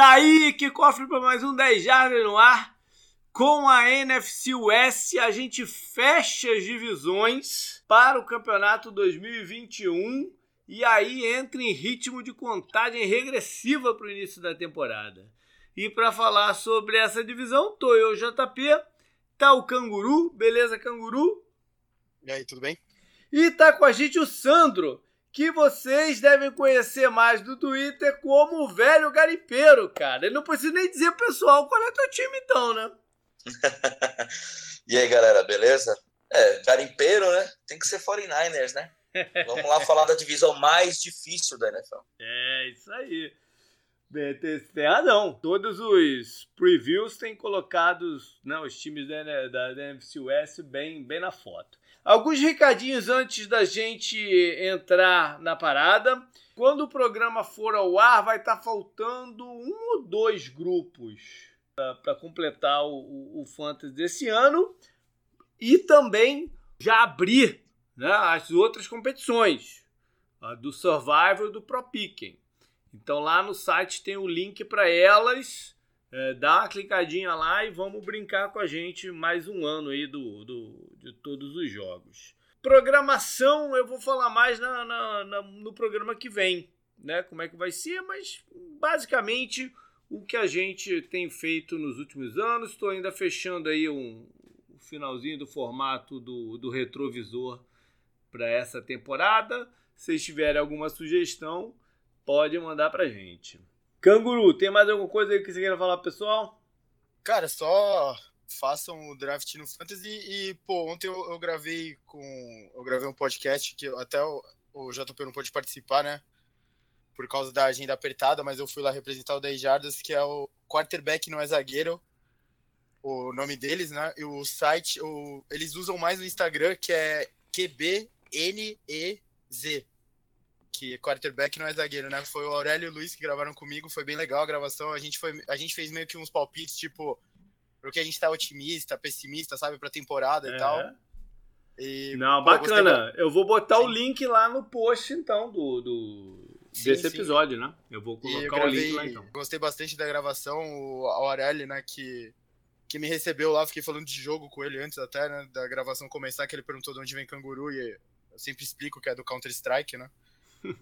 Tá aí que cofre para mais um 10 Jardas no ar. Com a NFC West, a gente fecha as divisões para o campeonato 2021 e aí entra em ritmo de contagem regressiva para o início da temporada. E para falar sobre essa divisão, tô eu, JP, tá o Canguru, beleza, Canguru? E aí, tudo bem? E tá com a gente o Sandro, que vocês devem conhecer mais do Twitter como o velho garimpeiro, cara. Ele não precisa nem dizer, pessoal, qual é teu time então, né? e aí, galera, beleza? É, garimpeiro, né? Tem que ser 49ers, né? Vamos lá falar da divisão mais difícil da NFL. É, isso aí. Tem, razão. Todos os previews têm colocado né, os times da, da, da NFC West bem, bem na foto. Alguns recadinhos antes da gente entrar na parada. Quando o programa for ao ar, vai estar tá faltando um ou dois grupos para completar o, o, o Fantasy desse ano. E também já abrir né, as outras competições, do Survivor e do Pro Picking. Então lá no site tem o link para elas. É, dá uma clicadinha lá e vamos brincar com a gente mais um ano aí do, do de todos os jogos. Programação eu vou falar mais na, na, na, no programa que vem, né? Como é que vai ser, mas basicamente o que a gente tem feito nos últimos anos. Estou ainda fechando aí um, um finalzinho do formato do, do retrovisor para essa temporada. Se tiverem alguma sugestão, pode mandar pra gente. Canguru, tem mais alguma coisa que você queira falar, pessoal? Cara, só façam o draft no Fantasy e, pô, ontem eu, eu gravei com. Eu gravei um podcast que até o, o JP não pôde participar, né? Por causa da agenda apertada, mas eu fui lá representar o 10 Jardas, que é o quarterback não é zagueiro. O nome deles, né? E o site, o, eles usam mais no Instagram, que é QBNEZ que quarterback não é zagueiro, né? Foi o Aurélio e o Luiz que gravaram comigo, foi bem legal a gravação. A gente, foi, a gente fez meio que uns palpites, tipo, porque a gente tá otimista, pessimista, sabe, pra temporada é. e tal. E, não, pô, bacana. Eu vou botar sim. o link lá no post, então, do, do sim, desse sim. episódio, né? Eu vou colocar eu gravei, o link lá, então. Gostei bastante da gravação, o Aurélio, né, que, que me recebeu lá, fiquei falando de jogo com ele antes até, né, da gravação começar, que ele perguntou de onde vem canguru, e eu sempre explico que é do Counter-Strike, né?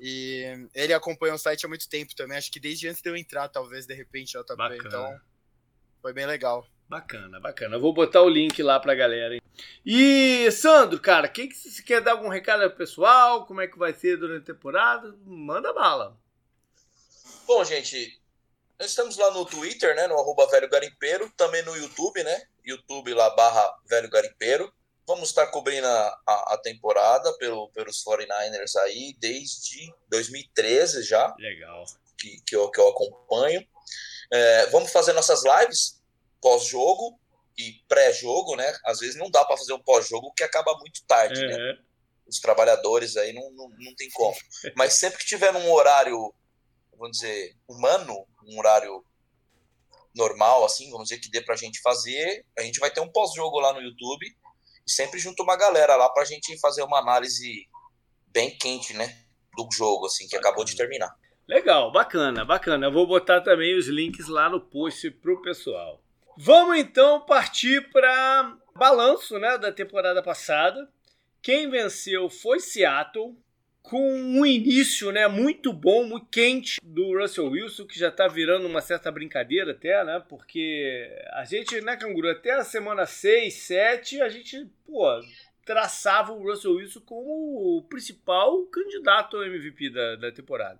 E ele acompanha o site há muito tempo também. Acho que desde antes de eu entrar, talvez, de repente, JP. Bacana. Então, foi bem legal. Bacana, bacana. Eu vou botar o link lá pra galera. Hein? E, Sandro, cara, quem que você quer dar algum recado pessoal? Como é que vai ser durante a temporada? Manda bala. Bom, gente, nós estamos lá no Twitter, né? No arroba Velho Garimpeiro, também no YouTube, né? YouTube lá barra Velho Garimpeiro. Vamos estar cobrindo a, a, a, temporada pelo, pelos 49ers aí desde 2013 já. Legal. Que, que, eu, que eu acompanho. É, vamos fazer nossas lives pós-jogo e pré-jogo, né? Às vezes não dá para fazer um pós-jogo que acaba muito tarde, né? uhum. né? Os trabalhadores aí não, não, não tem como. Mas sempre que tiver num horário, vamos dizer, humano, um horário normal, assim, vamos dizer, que dê pra gente fazer, a gente vai ter um pós-jogo lá no YouTube sempre junto uma galera lá para a gente fazer uma análise bem quente, né? Do jogo, assim, que acabou de terminar. Legal, bacana, bacana. Eu vou botar também os links lá no post pro pessoal. Vamos então partir para balanço, né, da temporada passada. Quem venceu foi Seattle, com um início né, muito bom, muito quente do Russell Wilson, que já está virando uma certa brincadeira até, né? Porque a gente, né, Canguru, até a semana 6, 7, a gente, pô, traçava o Russell Wilson como o principal candidato ao MVP da, da temporada.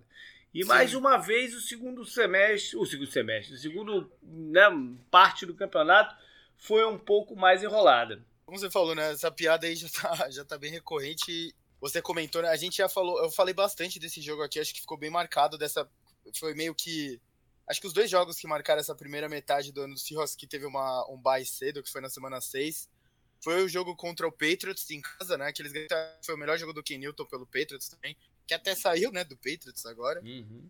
E Sim. mais uma vez o segundo semestre, o segundo semestre, o segundo né, parte do campeonato foi um pouco mais enrolada. Como você falou, né? Essa piada aí já tá, já tá bem recorrente você comentou, né? A gente já falou, eu falei bastante desse jogo aqui, acho que ficou bem marcado dessa. Foi meio que. Acho que os dois jogos que marcaram essa primeira metade do ano do Seahawks, que teve uma, um bye cedo, que foi na semana 6, foi o jogo contra o Patriots em casa, né? Que eles foi o melhor jogo do Ken Newton pelo Patriots também, que até saiu, né, do Patriots agora. Uhum.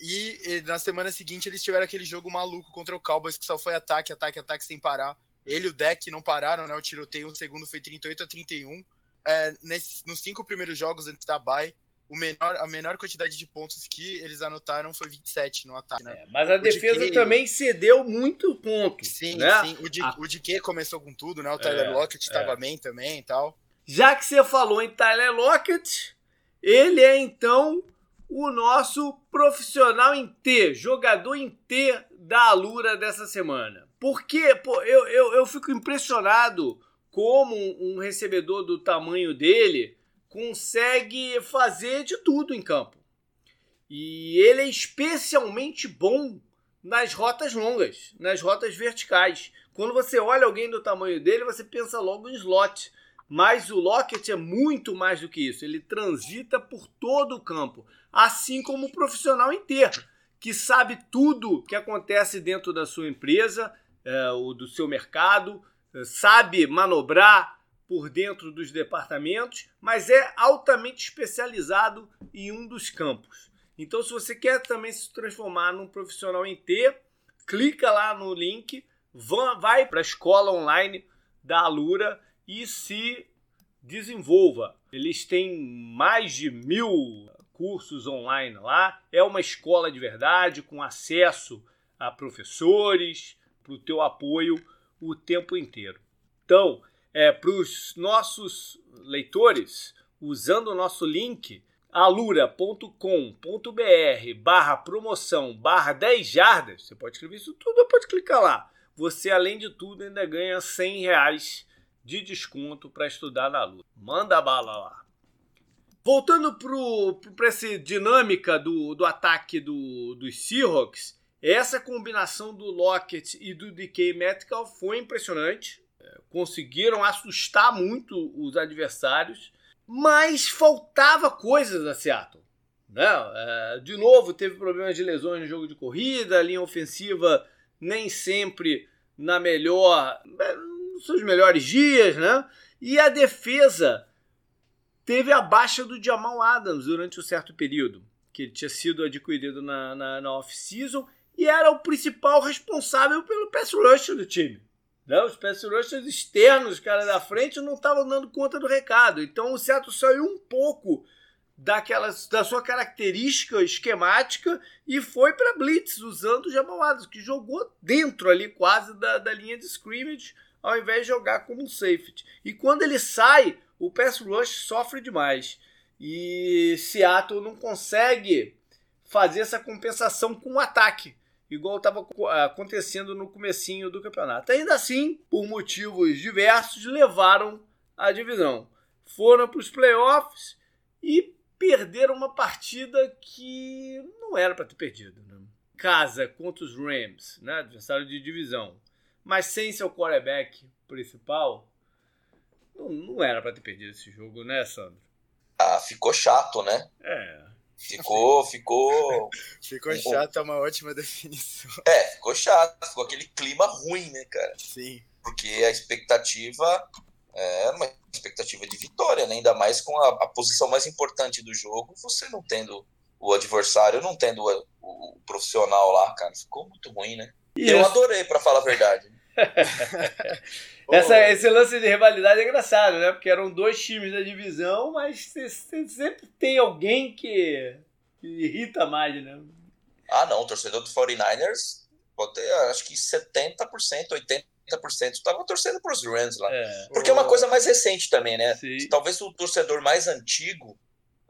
E, e, na semana seguinte eles tiveram aquele jogo maluco contra o Cowboys, que só foi ataque, ataque, ataque sem parar. Ele e o deck não pararam, né? O tiroteio, o segundo foi 38 a 31 é, nesse, nos cinco primeiros jogos antes da bye, o menor, a menor quantidade de pontos que eles anotaram foi 27 no ataque, né? É, mas a o defesa também cedeu muito ponto. Sim, né? sim. O, D, a... o DK começou com tudo, né? O Tyler é, Lockett estava é. bem também e tal. Já que você falou em Tyler Lockett, ele é então o nosso profissional em T, jogador em T da Alura dessa semana. Porque pô, eu, eu, eu fico impressionado como um recebedor do tamanho dele consegue fazer de tudo em campo. E ele é especialmente bom nas rotas longas, nas rotas verticais. Quando você olha alguém do tamanho dele, você pensa logo em slot. Mas o Lockett é muito mais do que isso. Ele transita por todo o campo, assim como o profissional inteiro, que sabe tudo que acontece dentro da sua empresa, é, ou do seu mercado, sabe manobrar por dentro dos departamentos, mas é altamente especializado em um dos campos. Então, se você quer também se transformar num profissional em T, clica lá no link, vai para a escola online da Alura e se desenvolva. Eles têm mais de mil cursos online lá. É uma escola de verdade, com acesso a professores, para o teu apoio o tempo inteiro. Então, é, para os nossos leitores, usando o nosso link alura.com.br barra promoção barra 10 jardas, você pode escrever isso tudo, pode clicar lá. Você, além de tudo, ainda ganha 100 reais de desconto para estudar na luta. Manda bala lá. Voltando para essa dinâmica do, do ataque do, dos Seahawks, essa combinação do Lockett e do DK Metcalf foi impressionante. É, conseguiram assustar muito os adversários, mas faltava coisas a Seattle. Né? É, de novo, teve problemas de lesões no jogo de corrida, a linha ofensiva nem sempre na melhor, seus melhores dias, né? E a defesa teve a baixa do Jamal Adams durante um certo período, que ele tinha sido adquirido na, na, na off-season e era o principal responsável pelo pass rush do time. Né? Os pass rushers externos, os caras da frente, não estavam dando conta do recado. Então o Seattle saiu um pouco daquelas, da sua característica esquemática e foi para blitz usando o Jamal Adams, que jogou dentro ali quase da, da linha de scrimmage ao invés de jogar como um safety. E quando ele sai, o pass rush sofre demais. E Seattle não consegue fazer essa compensação com o ataque, igual estava acontecendo no comecinho do campeonato. Ainda assim, por motivos diversos, levaram a divisão. Foram para os playoffs e perderam uma partida que não era para ter perdido. Né? Casa contra os Rams, né? adversário de divisão mas sem seu quarterback principal, não, não era para ter perdido esse jogo, né, Sandro? Ah, ficou chato, né? É. Ficou, ficou. ficou chato, é uma ótima definição. É, ficou chato, ficou aquele clima ruim, né, cara? Sim. Porque a expectativa é uma expectativa de vitória, né? Ainda mais com a, a posição mais importante do jogo, você não tendo o adversário, não tendo o, o, o profissional lá, cara. Ficou muito ruim, né? Isso. Eu adorei, para falar a verdade. Essa, esse lance de rivalidade é engraçado, né? Porque eram dois times da divisão, mas sempre tem alguém que, que irrita mais, né? Ah, não. O torcedor do 49ers, pode ter, acho que 70%, 80% estava torcendo para os Rams lá. É. Porque é uma coisa mais recente também, né? Sim. Talvez o torcedor mais antigo,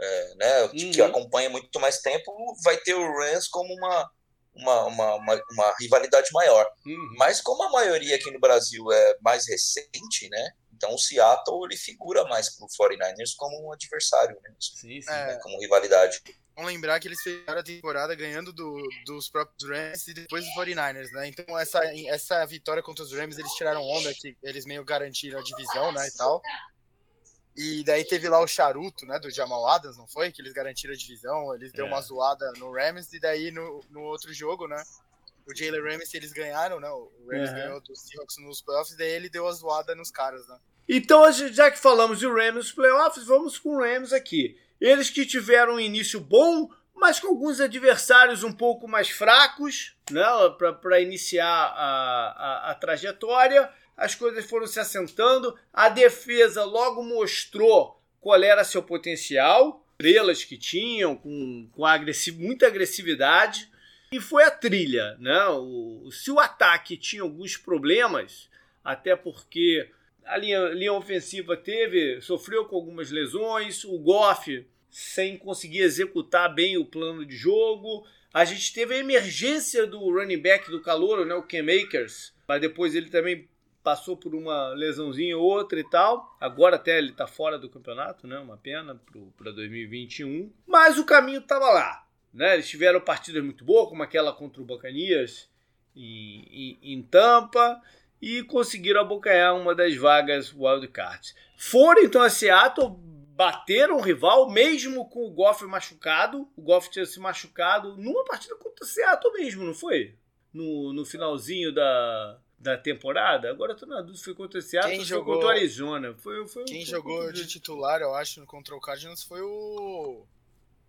é, né, uhum. que acompanha muito mais tempo, vai ter o Rams como uma uma, uma, uma, uma rivalidade maior. Uhum. Mas como a maioria aqui no Brasil é mais recente, né? Então o Seattle ele figura mais para o 49ers como um adversário, né? Sim, sim. Né? Como rivalidade. Vamos lembrar que eles fecharam a temporada ganhando do, dos próprios Rams e depois dos 49ers, né? Então essa, essa vitória contra os Rams eles tiraram onda que eles meio garantiram a divisão, né, e tal. E daí teve lá o charuto, né, do Jamal Adams, não foi? Que eles garantiram a divisão, eles deu é. uma zoada no Rams, e daí no, no outro jogo, né, o Jalen Ramsey eles ganharam, né, o Rams uhum. ganhou dos Seahawks nos playoffs, daí ele deu a zoada nos caras, né. Então, já que falamos de Rams nos playoffs, vamos com o Rams aqui. Eles que tiveram um início bom, mas com alguns adversários um pouco mais fracos, né, para iniciar a, a, a trajetória as coisas foram se assentando, a defesa logo mostrou qual era seu potencial, estrelas que tinham, com, com agressiv, muita agressividade. E foi a trilha, né? O, se o ataque tinha alguns problemas, até porque a linha, linha ofensiva teve, sofreu com algumas lesões, o Goff sem conseguir executar bem o plano de jogo. A gente teve a emergência do running back do calor, né, o Cam Akers, mas depois ele também passou por uma lesãozinha ou outra e tal. Agora até ele está fora do campeonato, né? Uma pena para 2021. Mas o caminho estava lá. Né? Eles tiveram partidas muito boas, como aquela contra o Bacanias em, em, em Tampa, e conseguiram abocanhar uma das vagas wildcards. Foram então a Seattle, bateram o rival, mesmo com o Goff machucado. O Goff tinha se machucado numa partida contra o Seattle mesmo, não foi? No, no finalzinho da, da temporada. Agora eu tô na dúvida, foi contra o Seattle quem ou jogou, contra o Arizona. Foi, foi, quem foi, jogou foi, de titular, eu acho, contra o Cardinals foi o,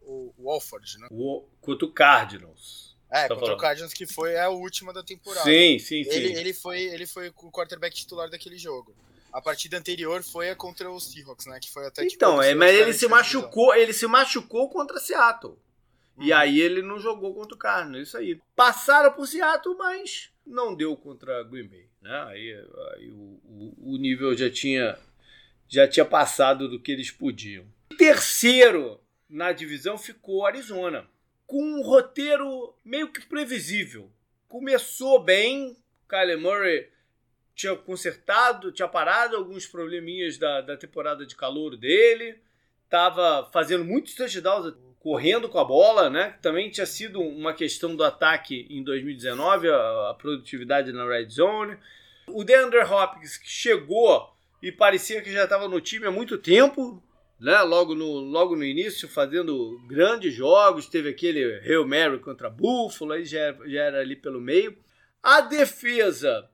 o Walford, né? O, contra o Cardinals. É, tá contra falando. o Cardinals, que foi a última da temporada. Sim, sim, sim. Ele, ele, foi, ele foi o quarterback titular daquele jogo. A partida anterior foi a contra os Seahawks, né? Que foi até Então, é, aconteceu mas ele diferente se machucou, ele se machucou contra Seattle. E Uhum. aí ele não jogou contra o Cardinals, isso aí. Passaram por Seattle, mas não deu contra Green Bay, né? Aí, aí o, o, o nível já tinha já tinha passado do que eles podiam. Terceiro na divisão ficou Arizona, com um roteiro meio que previsível. Começou bem, Kyler Murray tinha consertado, tinha parado alguns probleminhas da, da temporada de calor dele, estava fazendo muitos touchdowns correndo com a bola, né? Também tinha sido uma questão do ataque em 2019, a, a produtividade na red zone. O DeAndre Hopkins que chegou e parecia que já estava no time há muito tempo, né? Logo no, logo no início, fazendo grandes jogos, teve aquele Hail Mary contra Buffalo, aí já, já era ali pelo meio. A defesa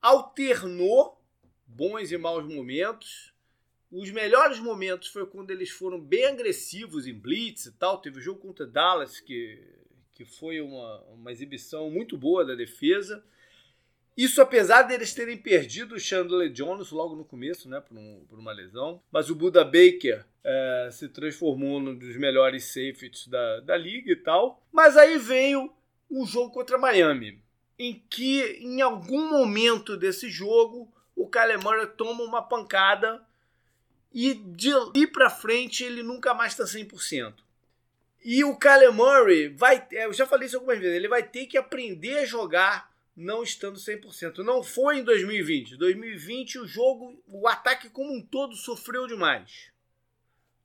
alternou bons e maus momentos. Os melhores momentos foi quando eles foram bem agressivos em blitz e tal. Teve o jogo contra Dallas, que, que foi uma, uma exibição muito boa da defesa. Isso apesar deles terem perdido o Chandler Jones logo no começo, né, por, um, por uma lesão. Mas o Buda Baker é, se transformou num dos melhores safeties da, da liga e tal. Mas aí veio o jogo contra Miami, em que em algum momento desse jogo o Kyler Murray toma uma pancada e de ir para frente ele nunca mais está 100%. E o Kyler Murray vai, eu já falei isso algumas vezes, ele vai ter que aprender a jogar não estando 100%. Não foi em 2020. 2020 o jogo, o ataque como um todo sofreu demais.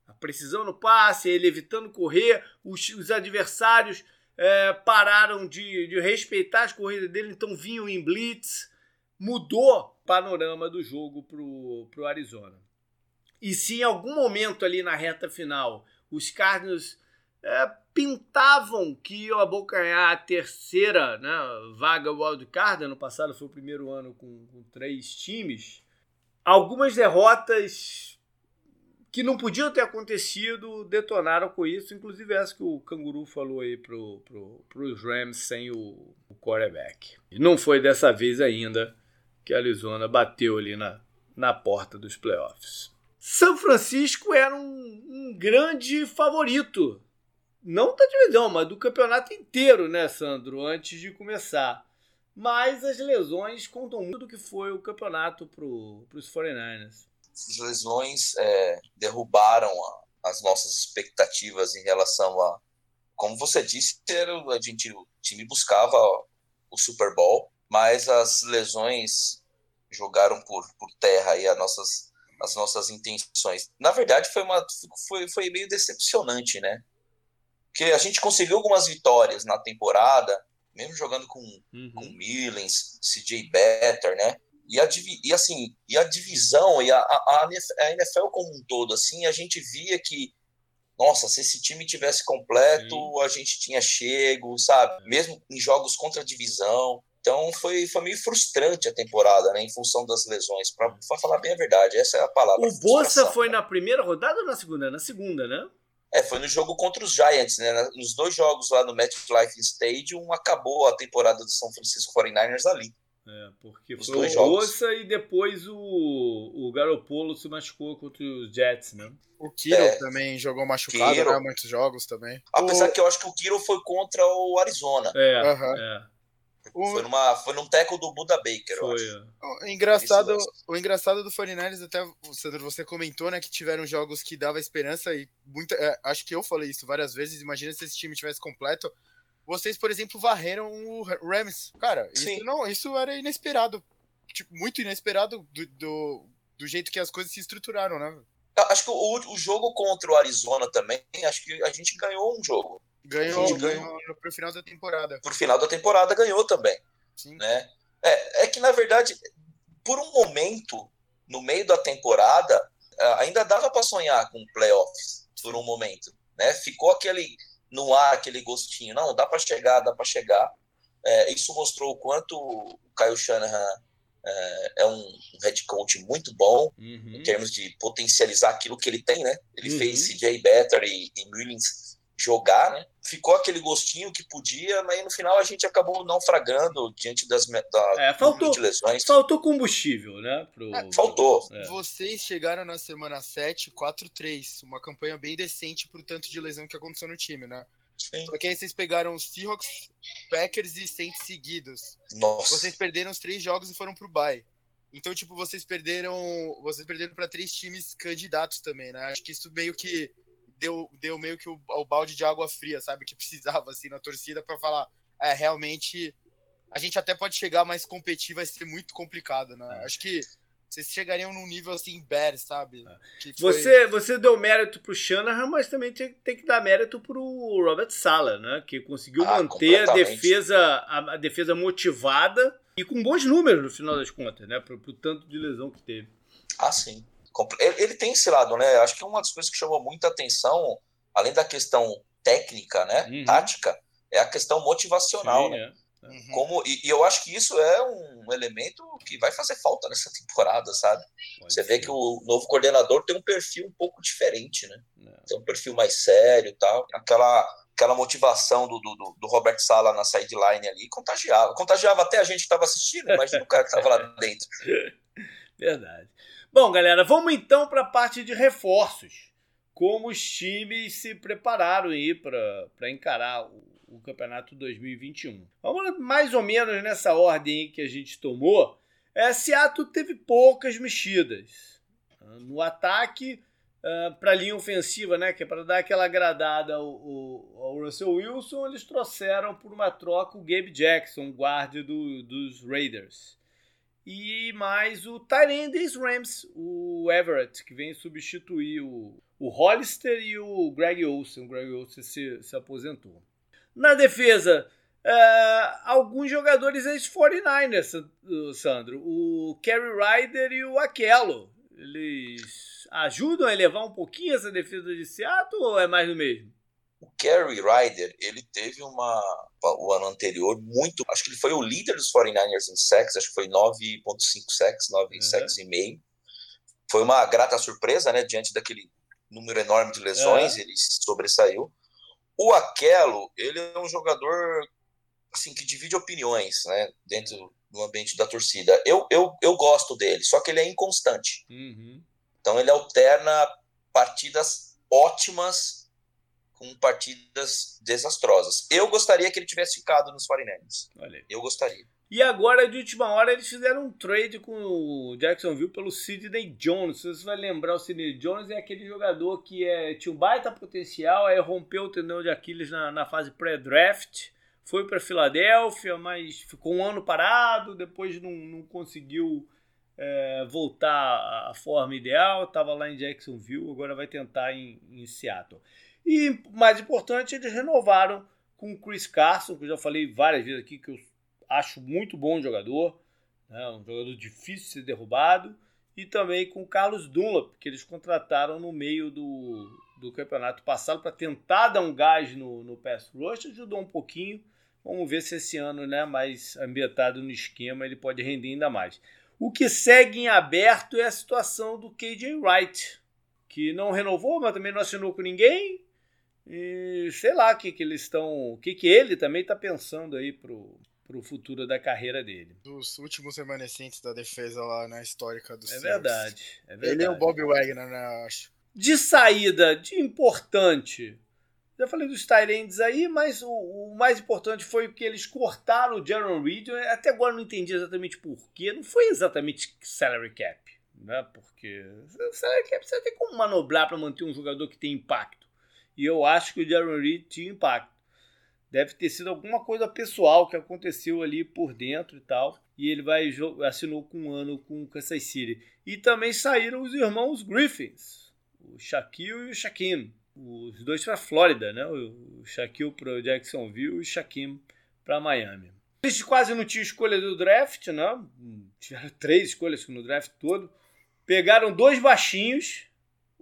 A precisão no passe, ele evitando correr, os, os adversários é, pararam de, de respeitar as corridas dele, então vinham em blitz. Mudou o panorama do jogo pro, pro Arizona. E se em algum momento ali na reta final os Cardinals é, pintavam que iam abocanhar a terceira né, vaga wildcard, ano passado foi o primeiro ano com, com três times, algumas derrotas que não podiam ter acontecido detonaram com isso, inclusive essa que o Canguru falou aí pro, pro, Rams sem o, o quarterback. E não foi dessa vez ainda que a Arizona bateu ali na, na porta dos playoffs. São Francisco era um, um grande favorito. Não da divisão, mas do campeonato inteiro, né, Sandro? Antes de começar. Mas as lesões contam muito do que foi o campeonato para os 49ers. As lesões é, derrubaram a, as nossas expectativas em relação a. Como você disse, era, a gente, o time buscava o Super Bowl, mas as lesões jogaram por, por terra aí as nossas as nossas intenções. Na verdade, foi, uma, foi, foi meio decepcionante, né? Porque a gente conseguiu algumas vitórias na temporada, mesmo jogando com, uhum. com Millens, CJ Better, né? E, a, e assim, e a divisão e a, a, a NFL como um todo, assim, a gente via que, nossa, se esse time tivesse completo, Sim. a gente tinha chego, sabe? Mesmo em jogos contra a divisão. Então foi, foi meio frustrante a temporada, né? Em função das lesões. Para falar bem a verdade, essa é a palavra. O Bolsa foi né? na primeira rodada ou na segunda? Na segunda, né? É, foi no jogo contra os Giants, né? Nos dois jogos lá no MetLife Stadium, acabou a temporada do São Francisco 49ers ali. É, porque Os foi o Ossa e depois o, o Garopolo se machucou contra os Jets, né? O Kiro é, também jogou machucado, Kiro. né? Muitos jogos também. Apesar o... que eu acho que o Kiro foi contra o Arizona. É, uhum. é. Foi, numa, foi num teco do Buda Baker, foi, O engraçado, o engraçado do 49ers, até, Sandro, você comentou, né, que tiveram jogos que dava esperança e muita, é, acho que eu falei isso várias vezes, imagina se esse time tivesse completo. Vocês, por exemplo, varreram o Rams. Cara, isso, não, isso era inesperado. Tipo, muito inesperado do, do, do, jeito que as coisas se estruturaram, né? Acho que o, o jogo contra o Arizona também, acho que a gente ganhou um jogo. Ganhou, ganhou pro final da temporada. Pro final da temporada ganhou também. Sim. Né? É, é que, na verdade, por um momento, no meio da temporada, ainda dava para sonhar com playoffs, por um momento. Né? Ficou aquele no ar, aquele gostinho. Não, dá para chegar, dá para chegar. É, isso mostrou o quanto o Kyle Shanahan é, é um head coach muito bom uhum. em termos de potencializar aquilo que ele tem, né? Ele uhum. fez CJ Better e, e Mullins jogar, né? Ficou aquele gostinho que podia, mas no final a gente acabou naufragando diante das da, é, faltou, de lesões. Faltou combustível, né? Pro, é, faltou. É. Vocês chegaram na semana 7, 4-3, uma campanha bem decente pro tanto de lesão que aconteceu no time, né? Sim. Só que aí vocês pegaram os Seahawks, Packers e Saints seguidos. Nossa. Vocês perderam os três jogos e foram pro bye. Então, tipo, vocês perderam. Vocês perderam para três times candidatos também, né? Acho que isso meio que deu, deu meio que o, o balde de água fria, sabe? Que precisava, assim, na torcida para falar, é, realmente, a gente até pode chegar, mas competir vai ser muito complicado, né? É. Acho que vocês chegariam num nível assim, bear, sabe? É. Foi... Você, você deu mérito pro Shanahan, mas também tem, tem que dar mérito pro Robert Sala, né? Que conseguiu ah, manter a defesa, a, a, defesa motivada e com bons números no final das contas, né? Pro, pro tanto de lesão que teve. Ah, sim. Ele tem esse lado, né? Acho que uma das coisas que chamou muita atenção, além da questão técnica, né, uhum. tática, é a questão motivacional, Sim, né? É. Uhum. Como, e, e, eu acho que isso é um elemento que vai fazer falta nessa temporada, sabe? Pode Você ser. vê que o novo coordenador tem um perfil um pouco diferente, né? É. Tem um perfil mais sério tal. Aquela, aquela motivação do, do, do Robert Sala na sideline ali contagiava. Contagiava até a gente que estava assistindo, imagina o cara que estava lá dentro. Verdade. Bom, galera, vamos então para a parte de reforços. Como os times se prepararam aí para encarar o, o, campeonato 2021. Vamos mais ou menos nessa ordem que a gente tomou. É, Seattle teve poucas mexidas. No ataque, uh, para a linha ofensiva, né, que é para dar aquela agradada ao, ao, ao, Russell Wilson, eles trouxeram por uma troca o Gabe Jackson, guarda do, dos Raiders e mais o Tyrande dos Rams, o Everett, que vem substituir o, o Hollister e o Greg Olsen. O Greg Olsen se, se aposentou. Na defesa, uh, alguns jogadores ex-49ers, Sandro. O Kerry Ryder e o Aquelo. Eles ajudam a elevar um pouquinho essa defesa de Seattle ou é mais do mesmo? O Kerry Ryder, ele teve uma o ano anterior muito, acho que ele foi o líder dos 49ers em sacks, acho que foi 9.5 sacks, 9 uhum. sacks e meio. Foi uma grata surpresa, né, diante daquele número enorme de lesões, uhum. ele sobressaiu. O Aquelo, ele é um jogador assim que divide opiniões, né, dentro do ambiente da torcida. Eu, eu, eu gosto dele, só que ele é inconstante. Uhum. Então ele alterna partidas ótimas com partidas desastrosas. Eu gostaria que ele tivesse ficado nos 49ers. Eu gostaria. E agora, de última hora, eles fizeram um trade com o Jacksonville pelo Sidney Jones. Você vai lembrar, o Sidney Jones é aquele jogador que é, tinha um baita potencial, aí rompeu o tendão de Aquiles na, na fase pré-draft, foi para Filadélfia, mas ficou um ano parado, depois não, não conseguiu é, voltar à forma ideal, estava lá em Jacksonville, agora vai tentar em, em Seattle. E, mais importante, eles renovaram com o Chris Carson, que eu já falei várias vezes aqui, que eu acho muito bom jogador, né? um jogador difícil de ser derrubado, e também com o Carlos Dunlap, que eles contrataram no meio do, do campeonato passado para tentar dar um gás no, no pass rush, ajudou um pouquinho. Vamos ver se esse ano, né, mais ambientado no esquema, ele pode render ainda mais. O que segue em aberto é a situação do KJ Wright, que não renovou, mas também não assinou com ninguém, e sei lá o que, que eles estão. O que, que ele também está pensando aí pro, o futuro da carreira dele. Dos últimos remanescentes da defesa lá na histórica do é verdade, é verdade. Ele é o Bob Wagner, né, acho. De saída, de importante, já falei dos Tyrands aí, mas o, o, mais importante foi que eles cortaram o Jaron Reed. Até agora não entendi exatamente por quê. Não foi exatamente salary cap, né? Porque salary cap você tem como manobrar para manter um jogador que tem impacto. E eu acho que o Jaron Reed tinha impacto. Deve ter sido alguma coisa pessoal que aconteceu ali por dentro e tal. E ele vai assinou com um ano com o Kansas City. E também saíram os irmãos Griffins, o Shaquille e o Shaquille os dois para Flórida, né? O Shaquille para Jacksonville e o Shaquille para Miami. Eles quase não tinham escolha do draft, né? Tiveram três escolhas no draft todo. Pegaram dois baixinhos,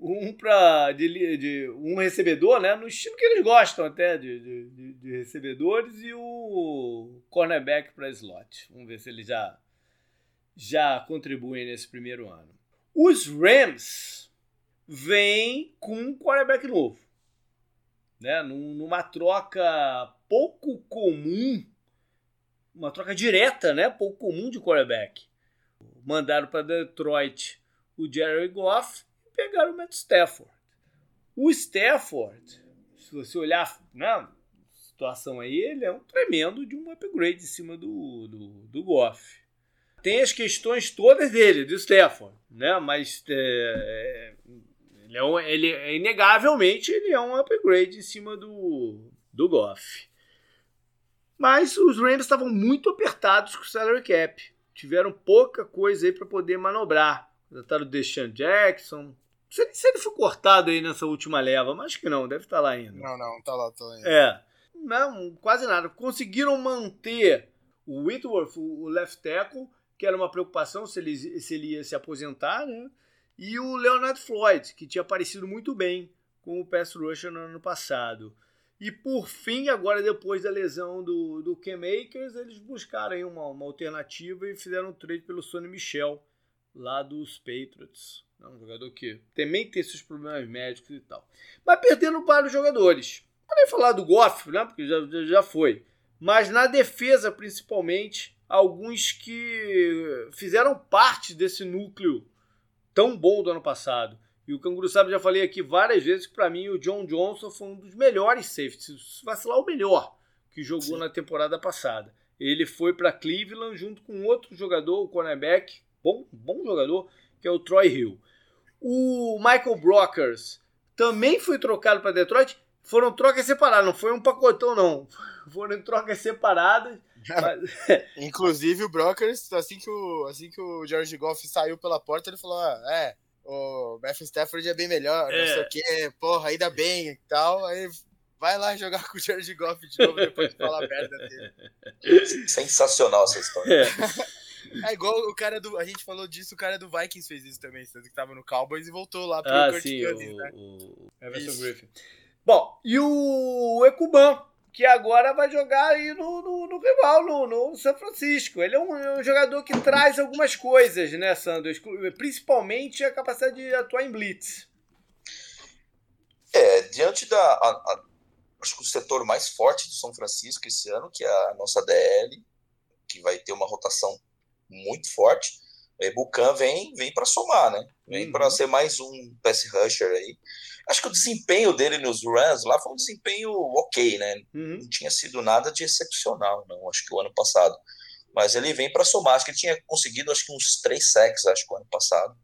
um para de, de, um recebedor, né? No estilo que eles gostam até de, de, de recebedores e o cornerback para slot. Vamos ver se eles já já contribuem nesse primeiro ano. Os Rams vem com um quarterback novo. Né? Numa troca pouco comum, uma troca direta, né? pouco comum de quarterback. Mandaram para Detroit o Jerry Goff pegaram o Matt Stafford. O Stafford, se você olhar na né, situação aí, ele é um tremendo de um upgrade em cima do, do, do Goff. Tem as questões todas dele, do Stafford, né? mas é, ele é, um, ele, é, inegavelmente, ele é um upgrade em cima do, do Goff. Mas os Rams estavam muito apertados com o salary cap. Tiveram pouca coisa aí para poder manobrar. Trataram o Deshaun Jackson. Não sei se ele foi cortado aí nessa última leva, mas acho que não, deve estar tá lá ainda. Não, não, tá lá, tá lá ainda. É. Não, quase nada. Conseguiram manter o Whitworth, o left tackle, que era uma preocupação se ele, se ele ia se aposentar, né? E o Leonard Floyd, que tinha aparecido muito bem com o pass rusher no ano passado. E por fim, agora depois da lesão do, do Cam Akers, eles buscaram uma, uma alternativa e fizeram um trade pelo Sonny Michel, lá dos Patriots. É um jogador que também tem seus problemas médicos e tal. Mas perdendo vários jogadores. Não nem falar do Goff, né? Porque já, já foi. Mas na defesa, principalmente, alguns que fizeram parte desse núcleo tão bom do ano passado. E o Canguru Sabe, já falei aqui várias vezes que para mim o John Johnson foi um dos melhores safeties, vacilar o melhor que jogou Sim. na temporada passada. Ele foi para Cleveland junto com outro jogador, o cornerback, bom, bom jogador, que é o Troy Hill. O Michael Brockers também foi trocado para Detroit. Foram trocas separadas, não foi um pacotão, não. Foram trocas separadas. Inclusive o Brokers, assim que o, assim que o George Goff saiu pela porta, ele falou: ah, é, o Matthew Stafford é bem melhor, é. não sei o que, porra, ainda bem e tal. Aí vai lá jogar com o George Goff de novo depois de falar merda dele. Sensacional essa história. É. é. igual o cara do. A gente falou disso, o cara do Vikings fez isso também, que tava no Cowboys e voltou lá pro ah, Kurt sim, Cousins, o, né? O Everson Griffin. Bom, e o Ecuban que agora vai jogar aí no, no, no rival, no, no, São Francisco. Ele é um, é um, jogador que traz algumas coisas, né, Sandro? Principalmente a capacidade de atuar em blitz. É, diante da. A, a, acho que o setor mais forte do São Francisco esse ano, que é a nossa DL, que vai ter uma rotação muito forte. O Bucan vem, vem para somar, né? Vem uhum. para ser mais um pass rusher aí. Acho que o desempenho dele nos runs lá foi um desempenho ok, né? Uhum. Não tinha sido nada de excepcional, não, acho que o ano passado. Mas ele vem para somar. Acho que ele tinha conseguido acho que uns três sacks, acho que o ano passado.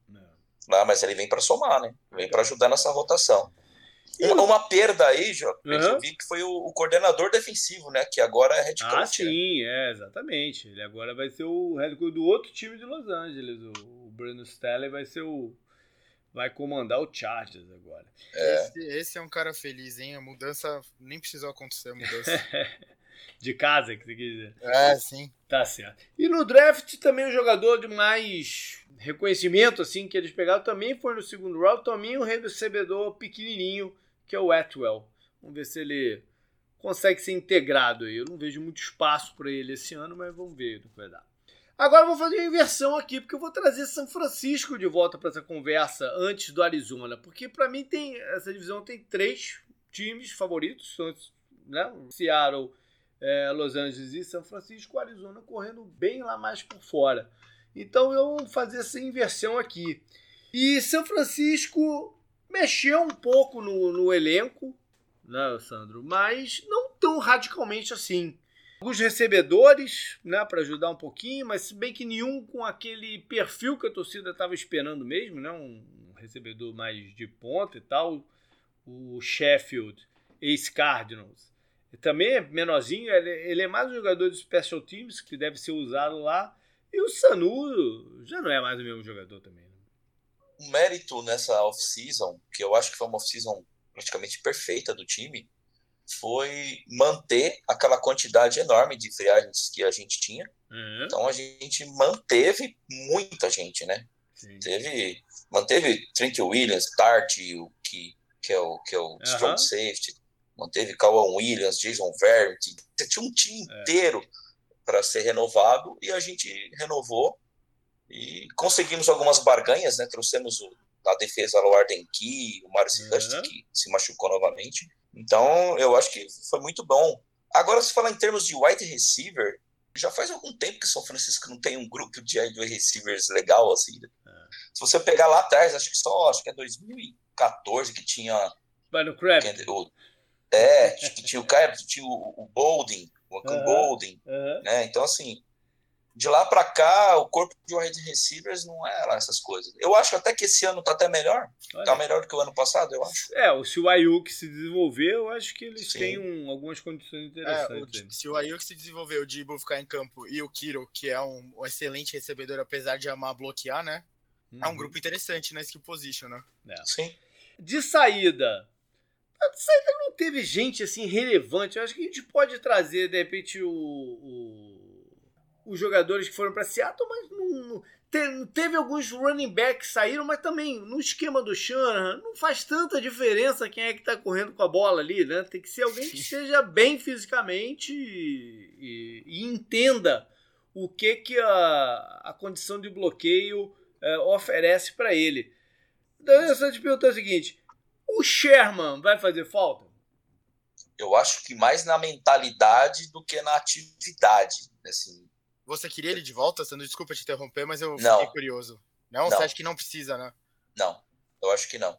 Lá, ah, mas ele vem para somar, né? Vem para ajudar nessa rotação. Uma, uma, perda aí, Jô, uhum. eu vi que foi o, o, coordenador defensivo, né? Que agora é head coach. Ah, sim, né? é, exatamente. Ele agora vai ser o head coach do outro time de Los Angeles. O, o Bruno Stelly vai ser o, vai comandar o Chargers agora. É. Esse, esse, é um cara feliz, hein? A mudança nem precisou acontecer a mudança. de casa, que você quer dizer. É, sim. Tá certo. E no draft também o jogador de mais reconhecimento, assim, que eles pegaram também foi no segundo round, também um recebedor pequenininho, que é o Atwell. Vamos ver se ele consegue ser integrado aí. Eu não vejo muito espaço para ele esse ano, mas vamos ver o que vai dar. Agora eu vou fazer uma inversão aqui, porque eu vou trazer São Francisco de volta para essa conversa antes do Arizona, porque para mim tem essa divisão tem três times favoritos, são né? Seattle, é, Los Angeles e São Francisco, Arizona correndo bem lá mais por fora. Então eu vou fazer essa inversão aqui. E São Francisco mexeu um pouco no, no elenco, né, Sandro? Mas não tão radicalmente assim. Alguns recebedores, né, para ajudar um pouquinho, mas bem que nenhum com aquele perfil que a torcida estava esperando mesmo, né? Um recebedor mais de ponta e tal. O Sheffield, ex-Cardinals. Também é menorzinho, ele, ele é mais um jogador de special teams que deve ser usado lá. E o Sanu já não é mais o mesmo jogador também. O mérito nessa off-season, que eu acho que foi uma off-season praticamente perfeita do time, foi manter aquela quantidade enorme de free agents que a gente tinha. Uhum. Então a gente manteve muita gente, né? Sim. Teve, manteve Trent Williams, Tart, o que, que é o, que é o uhum. strong safety, manteve Calvin Williams, Jason Verrett, tinha um time é. inteiro para ser renovado e a gente renovou e conseguimos algumas barganhas, né? Trouxemos o, a defesa o Arden Key, o Mário uhum. que se machucou novamente. Então, eu acho que foi muito bom. Agora, se falar em termos de wide receiver, já faz algum tempo que São Francisco não tem um grupo de wide receivers legal assim. Né? É. Se você pegar lá atrás, acho que só acho que é 2014 que tinha. Vai no Crab. É, que tinha o Crab, tinha o, o Bolden, o Uncle uhum. Bolden. Uhum. Né? Então, assim, de lá para cá, o corpo de wide receivers não é lá essas coisas. Eu acho até que esse ano tá até melhor. Olha. Tá melhor do que o ano passado, eu acho. É, se o Ayuk se desenvolver, eu acho que eles Sim. têm um, algumas condições interessantes. É, o, se o Ayuk se desenvolver, o Dibo ficar em campo e o Kiro, que é um, um excelente recebedor, apesar de amar bloquear, né? Uhum. É um uhum. grupo interessante na skill position, né? É. Sim. De saída, de saída não teve gente assim relevante. Eu acho que a gente pode trazer, de repente, o, o os jogadores que foram para Seattle, mas não, não, teve, teve alguns running backs que saíram, mas também no esquema do Shanahan não faz tanta diferença quem é que está correndo com a bola ali, né? Tem que ser alguém que esteja bem fisicamente e, e, e entenda o que, que a, a condição de bloqueio é, oferece para ele. Então, eu só te perguntar o seguinte: o Sherman vai fazer falta? Eu acho que mais na mentalidade do que na atividade. Assim, você queria ele de volta? Sandro, desculpa te interromper, mas eu não. fiquei curioso. Não? não? Você acha que não precisa, né? Não, eu acho que não.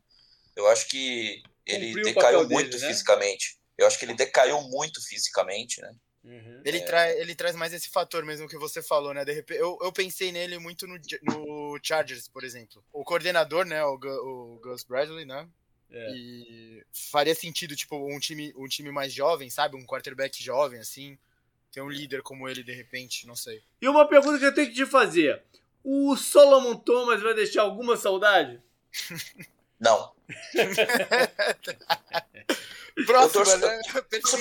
Eu acho que ele Cumpriu decaiu muito dele, né? fisicamente. Eu acho que ele decaiu muito fisicamente, né? Uhum. Ele, é... traz, ele traz mais esse fator mesmo que você falou, né? De repente, eu, eu pensei nele muito no, no Chargers, por exemplo. O coordenador, né? O, o Gus Bradley, né? É. E faria sentido, tipo, um time, um time mais jovem, sabe? Um quarterback jovem, assim ter um líder como ele de repente, não sei. E uma pergunta que eu tenho que te fazer: o Solomon Thomas vai deixar alguma saudade? Não. Próximo, torço, né?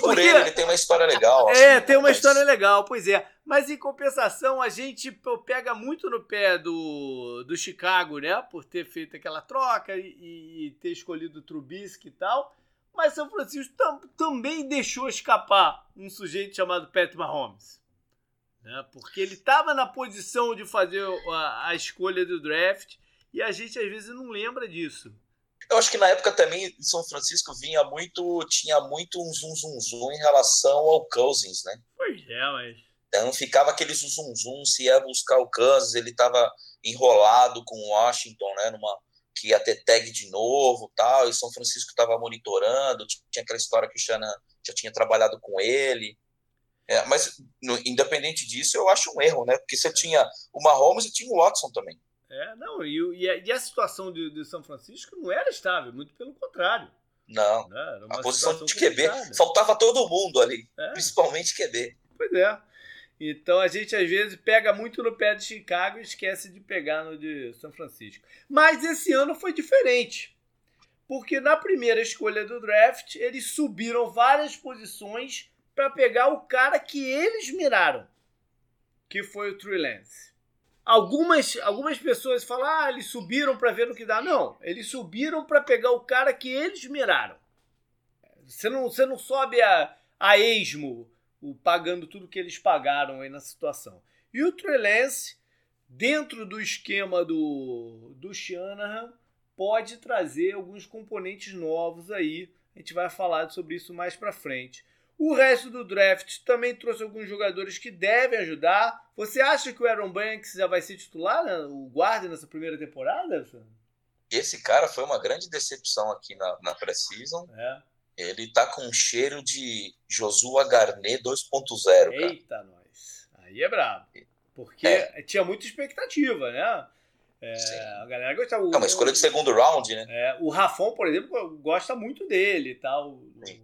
por ele, ele tem uma história legal. É, assim, tem uma mas... história legal, pois é. Mas em compensação, a gente pega muito no pé do, do Chicago, né? Por ter feito aquela troca e, e ter escolhido o Trubisky e tal. Mas São Francisco tam, também deixou escapar um sujeito chamado Pat Mahomes. Né? Porque ele estava na posição de fazer a, a, escolha do draft e a gente às vezes não lembra disso. Eu acho que na época também São Francisco vinha muito, tinha muito um zum zum zum em relação ao Cousins, né? Pois é, mas. Então ficava aquele zum zum zum, se ia buscar o Cousins, ele estava enrolado com o Washington, né? Numa, que ia ter tag de novo tal, e São Francisco estava monitorando, tinha aquela história que o Shannon já tinha trabalhado com ele. É, mas, no, independente disso, eu acho um erro, né? Porque você é. tinha o Mahomes e tinha o Watson também. É, não, e, e, a, e a situação de, de, São Francisco não era estável, muito pelo contrário. Não, né? a posição de QB, faltava todo mundo ali, é. principalmente QB. Pois é. Então a gente às vezes pega muito no pé de Chicago e esquece de pegar no de São Francisco. Mas esse ano foi diferente. Porque na primeira escolha do draft, eles subiram várias posições para pegar o cara que eles miraram, que foi o Trey Lance. Algumas, algumas pessoas falam, ah, eles subiram para ver o que dá. Não, eles subiram para pegar o cara que eles miraram. Você não, você não sobe a, a esmo o, pagando tudo que eles pagaram aí na situação. E o Trey Lance, dentro do esquema do, do Shanahan, pode trazer alguns componentes novos aí. A gente vai falar sobre isso mais para frente. O resto do draft também trouxe alguns jogadores que devem ajudar. Você acha que o Aaron Banks já vai ser titular, né? o guarda nessa primeira temporada? Esse cara foi uma grande decepção aqui na, na pré-season. É. Ele tá com um cheiro de Josua Garnet 2.0. Eita, nós. Aí é brabo. Porque é. tinha muita expectativa, né? É, a galera gostava. É uma escolha de segundo round, né? É, o Rafon, por exemplo, gosta muito dele e tal. Sim.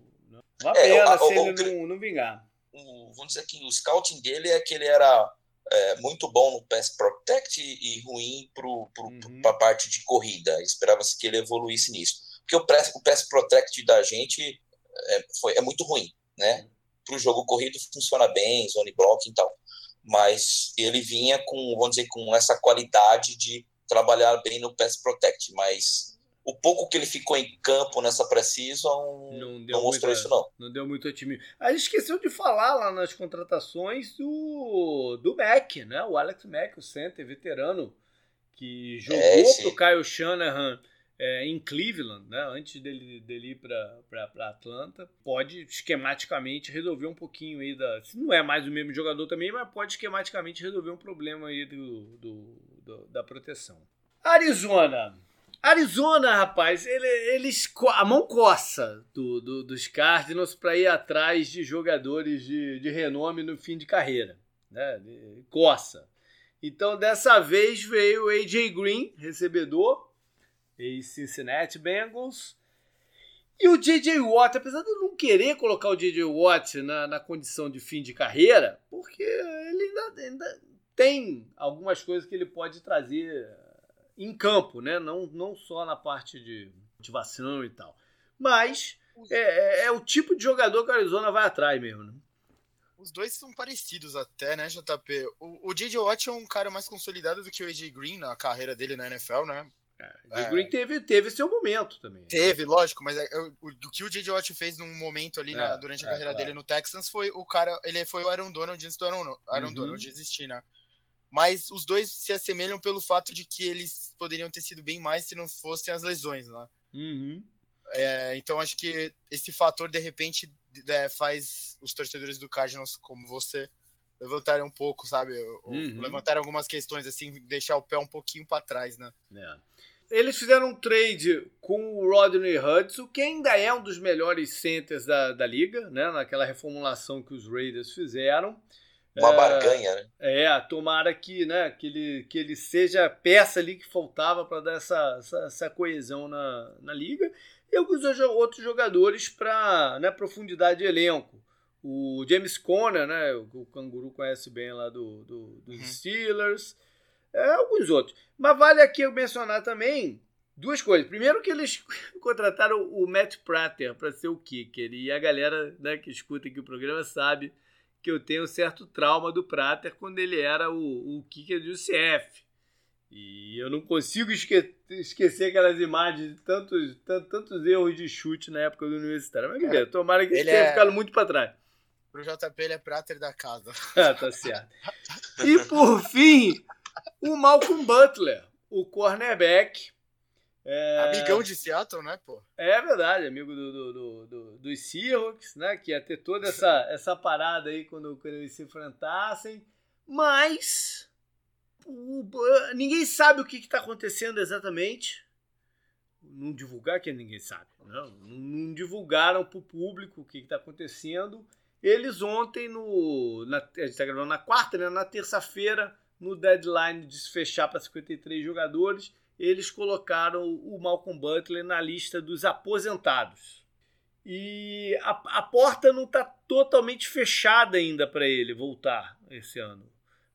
Uma é, pena se o, ele o, não, não vingar. Vamos dizer que o scouting dele é que ele era é, muito bom no pass protect e, e ruim para uhum. a parte de corrida. Esperava-se que ele evoluísse nisso. Porque o pass, o pass protect da gente é, foi, é muito ruim, né? Para o jogo corrido funciona bem, zone blocking e tal. Mas ele vinha com, vamos dizer, com essa qualidade de trabalhar bem no pass protect, mas o pouco que ele ficou em campo nessa pré-season não, não, mostrou isso, não. Não deu muito otimismo. A gente esqueceu de falar lá nas contratações do, do Mac, né? O Alex Mack, o center veterano, que jogou é, pro Kyle Shanahan é, em Cleveland, né? Antes dele, dele ir para Atlanta. Pode esquematicamente resolver um pouquinho aí da. Não é mais o mesmo jogador também, mas pode esquematicamente resolver um problema aí do, do, do da proteção. Arizona. Arizona, rapaz, ele, eles a mão coça do, do, dos Cardinals para ir atrás de jogadores de, de renome no fim de carreira, né? Coça. Então dessa vez veio o AJ Green, recebedor, ex-Cincinnati Bengals, e o J.J. Watt, apesar de eu não querer colocar o J.J. Watt na, na condição de fim de carreira, porque ele ainda, ainda tem algumas coisas que ele pode trazer em campo, né? Não, não só na parte de motivação e tal. Mas é, é, é o tipo de jogador que a Arizona vai atrás mesmo, né? Os dois são parecidos até, né, JP? O, o J.J. Watt é um cara mais consolidado do que o A.J. Green na carreira dele na NFL, né? É, o Green teve, teve seu momento também. Teve, lógico, mas é, o, o, que o J.J. Watt fez num momento ali na, é, durante a é, carreira dele no Texans foi o cara, ele foi o Aaron Donald antes do Aaron, Aaron uhum. Donald existir, né? mas os dois se assemelham pelo fato de que eles poderiam ter sido bem mais se não fossem as lesões, né? Uhum. É, então acho que esse fator de repente é, faz os torcedores do Cardinals, como você, levantarem um pouco, sabe? Uhum. Levantar algumas questões assim, deixar o pé um pouquinho para trás, né? É. Eles fizeram um trade com o Rodney Hudson, que ainda é um dos melhores centers da, da liga, né? Naquela reformulação que os Raiders fizeram. Uma é, barganha, né? É, tomara que, né, que, ele, que ele seja a peça ali que faltava para dar essa, essa, essa, coesão na, na liga. E alguns outros jogadores para né, profundidade de elenco. O James Conner, né, o, o Canguru conhece bem lá do, do dos uhum. Steelers. É, alguns outros. Mas vale aqui eu mencionar também duas coisas. Primeiro que eles contrataram o Matt Prater para ser o kicker. E a galera né, que escuta aqui o programa sabe que eu tenho um certo trauma do Prater quando ele era o, o kicker do UCF. E eu não consigo esque esquecer aquelas imagens de tantos, tantos, erros de chute na época do universitário. Mas beleza, é, tomara que ele tenha é... ficado muito para trás. Pro JP ele é Prater da casa. Ah, tá certo. E por fim, o Malcolm Butler, o cornerback, é... Amigão de Seattle, né, pô? É verdade, amigo do, do, do, do, dos Seahawks, né? Que ia ter toda essa, essa parada aí quando, quando eles se enfrentassem. Mas o, ninguém sabe o que está acontecendo exatamente. Não divulgar que ninguém sabe. Não, não divulgaram para o público o que está acontecendo. Eles ontem, no, na, a gente está gravando na quarta, né, na terça-feira, no deadline de se fechar para 53 jogadores, eles colocaram o Malcolm Butler na lista dos aposentados. E a, a porta não está totalmente fechada ainda para ele voltar esse ano.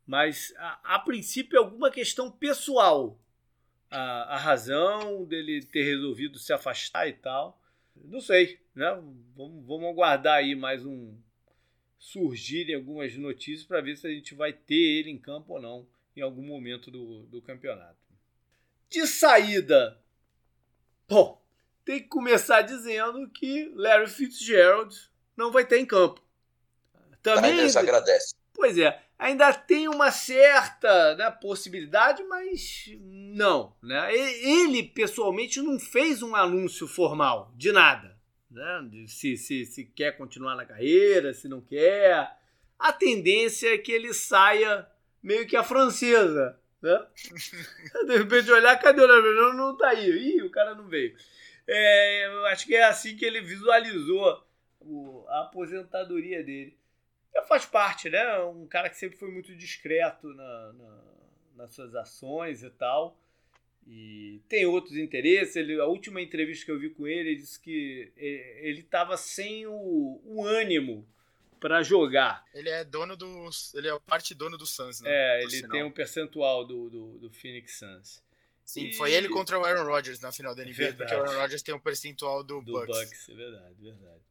Mas a, a, princípio é alguma questão pessoal. A, a razão dele ter resolvido se afastar e tal. Não sei, né? Vamos, vamos aguardar aí mais um surgirem algumas notícias para ver se a gente vai ter ele em campo ou não em algum momento do, do campeonato. De saída, bom, tem que começar dizendo que Larry Fitzgerald não vai ter em campo. Também Deus agradece. Pois é, ainda tem uma certa né, possibilidade, mas não. Né? Ele, pessoalmente, não fez um anúncio formal de nada. Né? Se, se, se quer continuar na carreira, se não quer. A tendência é que ele saia meio que a francesa, né? De repente olhar, cadê o Larry? Não, tá aí. Ih, o cara não veio. É, eu acho que é assim que ele visualizou o, a aposentadoria dele. Já faz parte, né? Um cara que sempre foi muito discreto na, na, nas suas ações e tal. E tem outros interesses. Ele, a última entrevista que eu vi com ele, ele disse que ele estava sem o, o ânimo para jogar. Ele é dono do. Ele é parte dono do Suns, né? É, ele sinal. tem um percentual do, do, do Phoenix Suns. Sim, e... foi ele contra o Aaron Rodgers na final da NBA, verdade. porque o Aaron Rodgers tem um percentual do, do Bucks. Bucks. É verdade, verdade.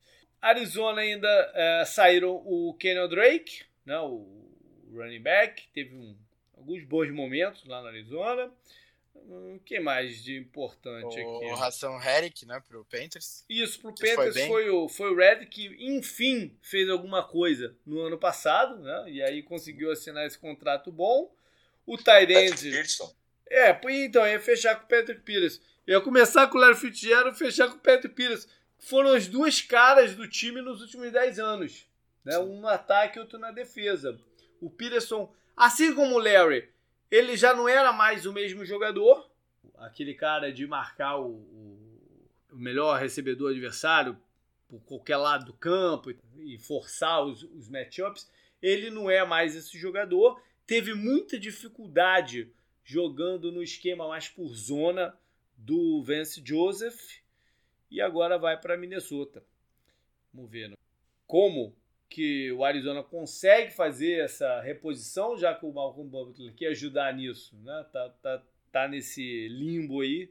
Arizona ainda é, saíram o Kenyon Drake, né, o running back, teve um, alguns bons momentos lá na Arizona. O que mais de importante o, aqui? O Ração Herrick, né, pro Panthers. Isso, pro Panthers foi, foi, o, foi o Red que, enfim, fez alguma coisa no ano passado, né? E aí conseguiu assinar esse contrato bom. O Tyrande. É, então, ia fechar com o Patrick Pires. Ia começar com o Larry Fitzgerald e fechar com o Patrick Pires. Foram as duas caras do time nos últimos 10 anos. Né? Um no ataque e outro na defesa. O Peterson, assim como o Larry, ele já não era mais o mesmo jogador, aquele cara de marcar o, o melhor recebedor adversário por qualquer lado do campo e forçar os, os matchups. Ele não é mais esse jogador. Teve muita dificuldade jogando no esquema mais por zona do Vance Joseph e agora vai para Minnesota. Vamos ver né? como que o Arizona consegue fazer essa reposição, já que o Malcolm Butler quer ajudar nisso, né? Tá, tá, tá nesse limbo aí.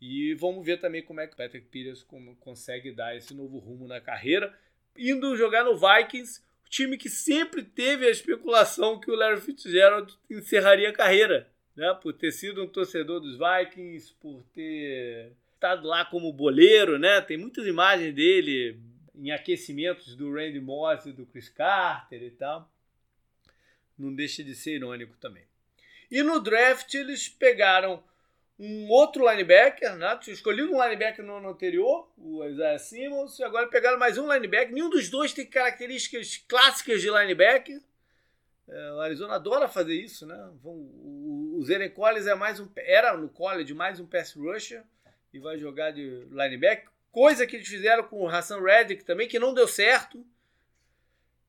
E vamos ver também como é que o Patrick Pires consegue dar esse novo rumo na carreira. Indo jogar no Vikings, o time que sempre teve a especulação que o Larry Fitzgerald encerraria a carreira. Né? Por ter sido um torcedor dos Vikings, por ter estado lá como boleiro, né? Tem muitas imagens dele em aquecimentos do Randy Moss e do Chris Carter e tal. Não deixa de ser irônico também. E no draft eles pegaram um outro linebacker, né? Escolhido um linebacker no ano anterior, o Isaiah Simmons, e agora pegaram mais um linebacker. Nenhum dos dois tem características clássicas de linebacker. É, o Arizona adora fazer isso, né? O Zeren Collins é mais um, era no college mais um pass rusher e vai jogar de linebacker. Coisa que eles fizeram com o Hassan Reddick também, que não deu certo.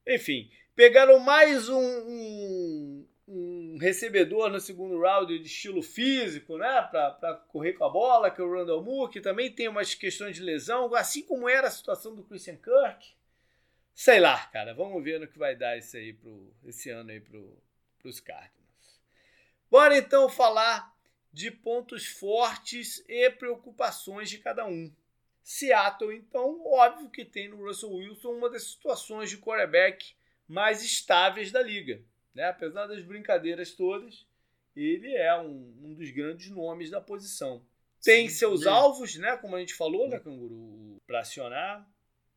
Enfim, pegaram mais um, um, um recebedor no segundo round de estilo físico, né? Para correr com a bola, que é o Randall Moore, que também tem umas questões de lesão, assim como era a situação do Christian Kirk. Sei lá, cara, vamos ver no que vai dar isso aí pro, esse ano aí pro, pros Cardinals. Bora então falar de pontos fortes e preocupações de cada um. Seattle, então, óbvio que tem no Russell Wilson uma das situações de quarterback mais estáveis da liga. Né? Apesar das brincadeiras todas, ele é um, um dos grandes nomes da posição. Tem Sim, seus alvos, né? Como a gente falou, né, Canguru? Para acionar.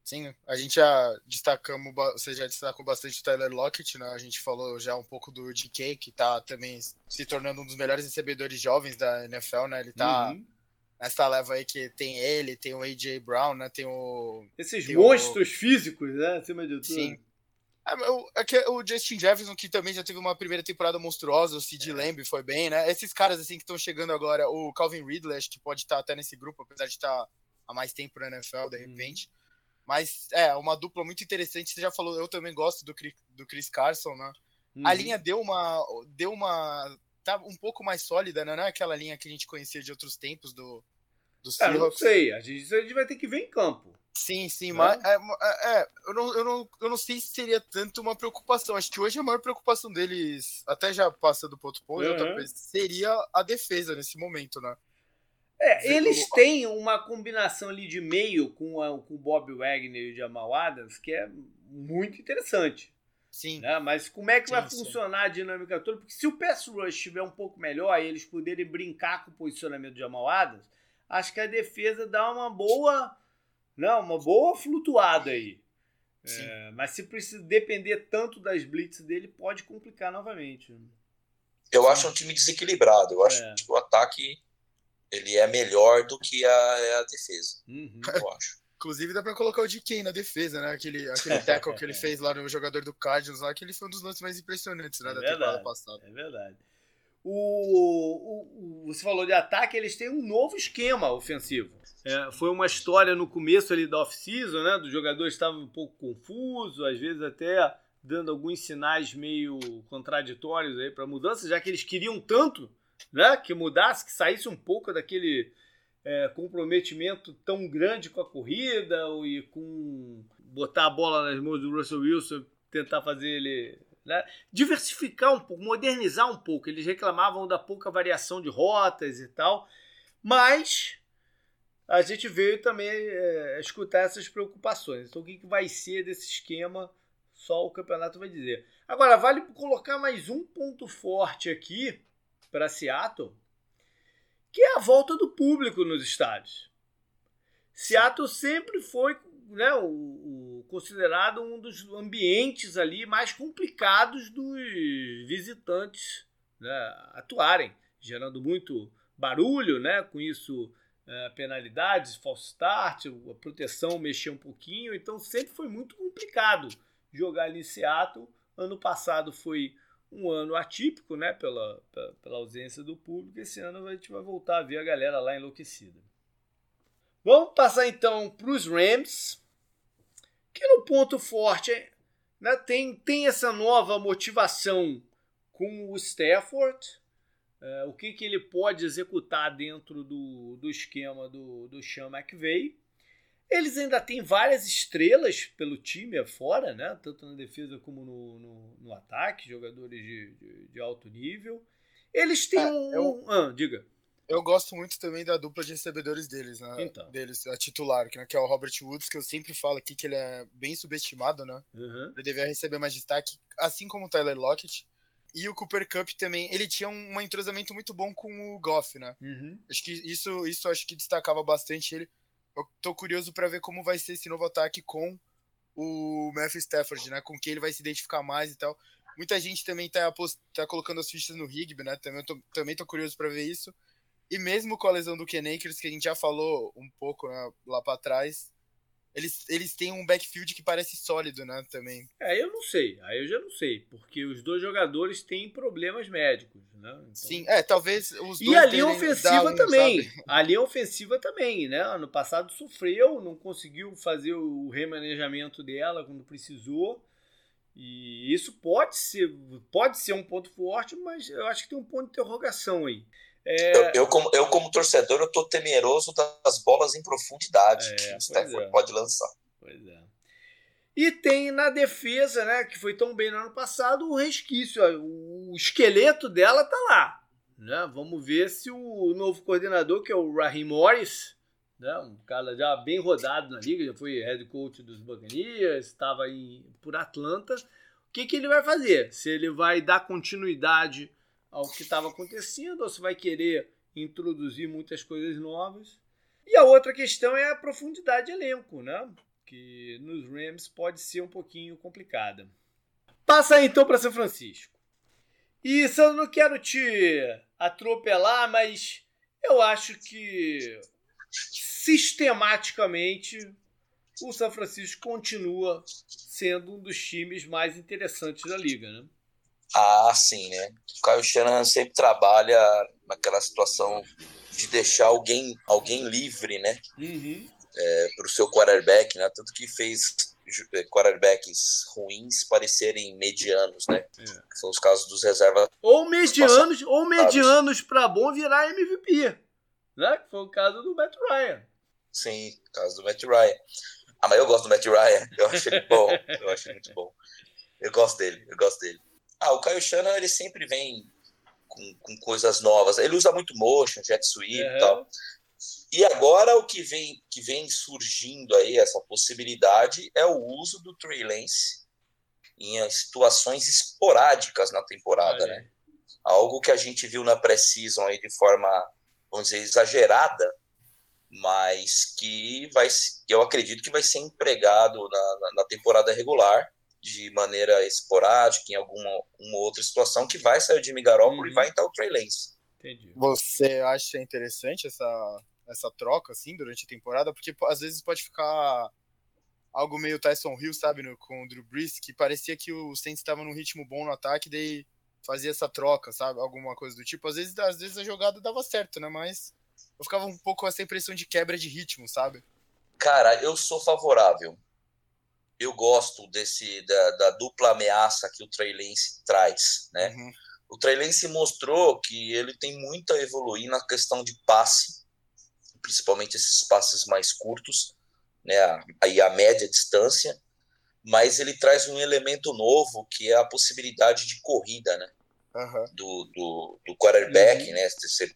Sim, a gente já destacamos, você já destacou bastante o Tyler Lockett, né? A gente falou já um pouco do DK, que tá também se tornando um dos melhores recebedores jovens da NFL, né? Ele tá uhum nessa leva aí que tem ele, tem o AJ Brown, né? Tem o. Esses tem monstros o... físicos, né? Acima de tudo. Sim. É, o, é o Justin Jefferson, que também já teve uma primeira temporada monstruosa, o Sid é. Lamb foi bem, né? Esses caras assim que estão chegando agora, o Calvin Ridley, acho que pode estar até nesse grupo, apesar de estar há mais tempo na NFL, de uhum. repente. Uhum. Mas é, uma dupla muito interessante. Você já falou, eu também gosto do, do Chris Carson, né? Uhum. A linha deu uma. Deu uma. Tá um pouco mais sólida, né? Não é aquela linha que a gente conhecia de outros tempos do, do Seahawks. É, não sei, a gente, a gente vai ter que ver em campo. Sim, sim, né? mas é, é, é, eu, não, eu, não, eu não sei se seria tanto uma preocupação. Acho que hoje a maior preocupação deles, até já passa do ponto ponto, uhum. seria a defesa nesse momento, né? É, eles têm uma combinação ali de meio com, a, com o Bob Wagner e o Jamal Adams que é muito interessante. Sim. Né? Mas como é que sim, vai funcionar sim. a dinâmica toda? Porque se o pass rush estiver um pouco melhor e eles poderem brincar com o posicionamento do Jamal Adams, acho que a defesa dá uma boa, não, uma boa flutuada aí. É, mas se precisa depender tanto das blitz dele, pode complicar novamente. Eu acho um time desequilibrado. Eu acho é. que o ataque ele é melhor do que a, a defesa. Uhum. Eu acho. Inclusive dá pra colocar o DK na defesa, né? Aquele, aquele tackle que ele fez lá no jogador do Cardinals lá, que ele foi um dos lances mais impressionantes né, é da verdade, temporada passada. É verdade. O, o, o, você falou de ataque, eles têm um novo esquema ofensivo. É, foi uma história no começo ali da off-season, né? Dos jogadores estavam um pouco confusos, às vezes até dando alguns sinais meio contraditórios aí para mudança, já que eles queriam tanto, né? Que mudasse, que saísse um pouco daquele é, comprometimento tão grande com a corrida e com botar a bola nas mãos do Russell Wilson, tentar fazer ele né? diversificar um pouco, modernizar um pouco. Eles reclamavam da pouca variação de rotas e tal, mas a gente veio também é, escutar essas preocupações. Então, o que, que vai ser desse esquema? Só o campeonato vai dizer. Agora, vale colocar mais um ponto forte aqui para Seattle, que é a volta do público nos estádios. Seattle sempre foi né, o, o, considerado um dos ambientes ali mais complicados dos visitantes né, atuarem, gerando muito barulho, né, com isso é, penalidades, false start, a proteção mexer um pouquinho, então sempre foi muito complicado jogar ali em Seattle. Ano passado foi um ano atípico, né, pela, pela ausência do público. Esse ano a gente vai voltar a ver a galera lá enlouquecida. Vamos passar então para os Rams, que no ponto forte né, tem, tem essa nova motivação com o Stafford. É, o que, que ele pode executar dentro do, do esquema do, do Sean McVay. Eles ainda têm várias estrelas pelo time afora, né? tanto na defesa como no, no, no ataque, jogadores de, de, de, alto nível. Eles têm é, um. Eu, ah, diga. Eu gosto muito também da dupla de recebedores deles, né? Então. Deles, a titular, que, né? que é o Robert Woods, que eu sempre falo aqui que ele é bem subestimado, né? Uhum. Ele deveria receber mais destaque, assim como o Tyler Lockett. E o Cooper Cup também, ele tinha um entrosamento muito bom com o Goff, né? Uhum. Acho que isso, isso acho que destacava bastante ele eu tô curioso para ver como vai ser esse novo ataque com o Matthew Stafford, né? Com quem ele vai se identificar mais e tal. Muita gente também tá, tá colocando as fichas no Rigby, né? Também tô, também tô curioso para ver isso. E mesmo com a lesão do Ken Akers, que a gente já falou um pouco né, lá para trás, eles, eles têm um backfield que parece sólido, né, também. É, eu não sei. Aí eu já não sei, porque os dois jogadores têm problemas médicos, né? Então... Sim, é, talvez os dois E a linha ofensiva um, também. Sabe? A linha ofensiva também, né? Ano passado sofreu, não conseguiu fazer o remanejamento dela quando precisou. E isso pode ser, pode ser um ponto forte, mas eu acho que tem um ponto de interrogação aí. É... Eu, eu, como, eu, como torcedor, eu tô temeroso das bolas em profundidade é, que o Stafford é. pode lançar. Pois é. E tem na defesa, né, que foi tão bem no ano passado, o resquício. O esqueleto dela tá lá. Né? Vamos ver se o novo coordenador, que é o Raheem Morris, né, um cara já bem rodado na liga, já foi head coach dos Buccaneers, estava por Atlanta. O que, que ele vai fazer? Se ele vai dar continuidade ao que estava acontecendo ou se vai querer introduzir muitas coisas novas. E a outra questão é a profundidade de elenco, né? Que nos Rams pode ser um pouquinho complicada. Passa então para São Francisco. E eu não quero te atropelar, mas eu acho que sistematicamente o São Francisco continua sendo um dos times mais interessantes da liga, né? Ah, sim, né? O Caio Shanahan sempre trabalha naquela situação de deixar alguém, alguém livre, né? Uhum. É, para o seu quarterback, né? Tanto que fez é, quarterbacks ruins parecerem medianos, né? É. São os casos dos reservas. Ou medianos, ou medianos para bom virar MVP, né? Que foi o caso do Matt Ryan. Sim, o caso do Matt Ryan. Ah, mas eu gosto do Matt Ryan. Eu acho ele bom. eu acho muito bom. Eu gosto dele. Eu gosto dele. Ah, o Caio Shanahan, ele sempre vem com, com, coisas novas. Ele usa muito motion, jet sweep uhum. e tal. E agora o que vem, que vem surgindo aí, essa possibilidade, é o uso do Trey Lance em situações esporádicas na temporada, né? Algo que a gente viu na pré-season aí de forma, vamos dizer, exagerada, mas que vai, eu acredito que vai ser empregado na, na, na temporada regular de maneira esporádica, em alguma uma outra situação, que vai sair o Jimmy Garoppolo uhum. e vai entrar o Trey Lance. Entendi. Você acha interessante essa, essa troca, assim, durante a temporada, porque às vezes pode ficar algo meio Tyson Hill, sabe, no, com o Drew Brees, que parecia que o Saints estava num ritmo bom no ataque, daí fazia essa troca, sabe, alguma coisa do tipo. Às vezes, às vezes a jogada dava certo, né, mas eu ficava um pouco com essa impressão de quebra de ritmo, sabe? Cara, eu sou favorável. Eu gosto desse da, da dupla ameaça que o Trey Lance traz, né? Uhum. O Trey Lance mostrou que ele tem muito a evoluir na questão de passe, principalmente esses passes mais curtos né, aí a média distância, mas ele traz um elemento novo que é a possibilidade de corrida, né? Uhum. Do, do, do quarterback, uhum. né? Você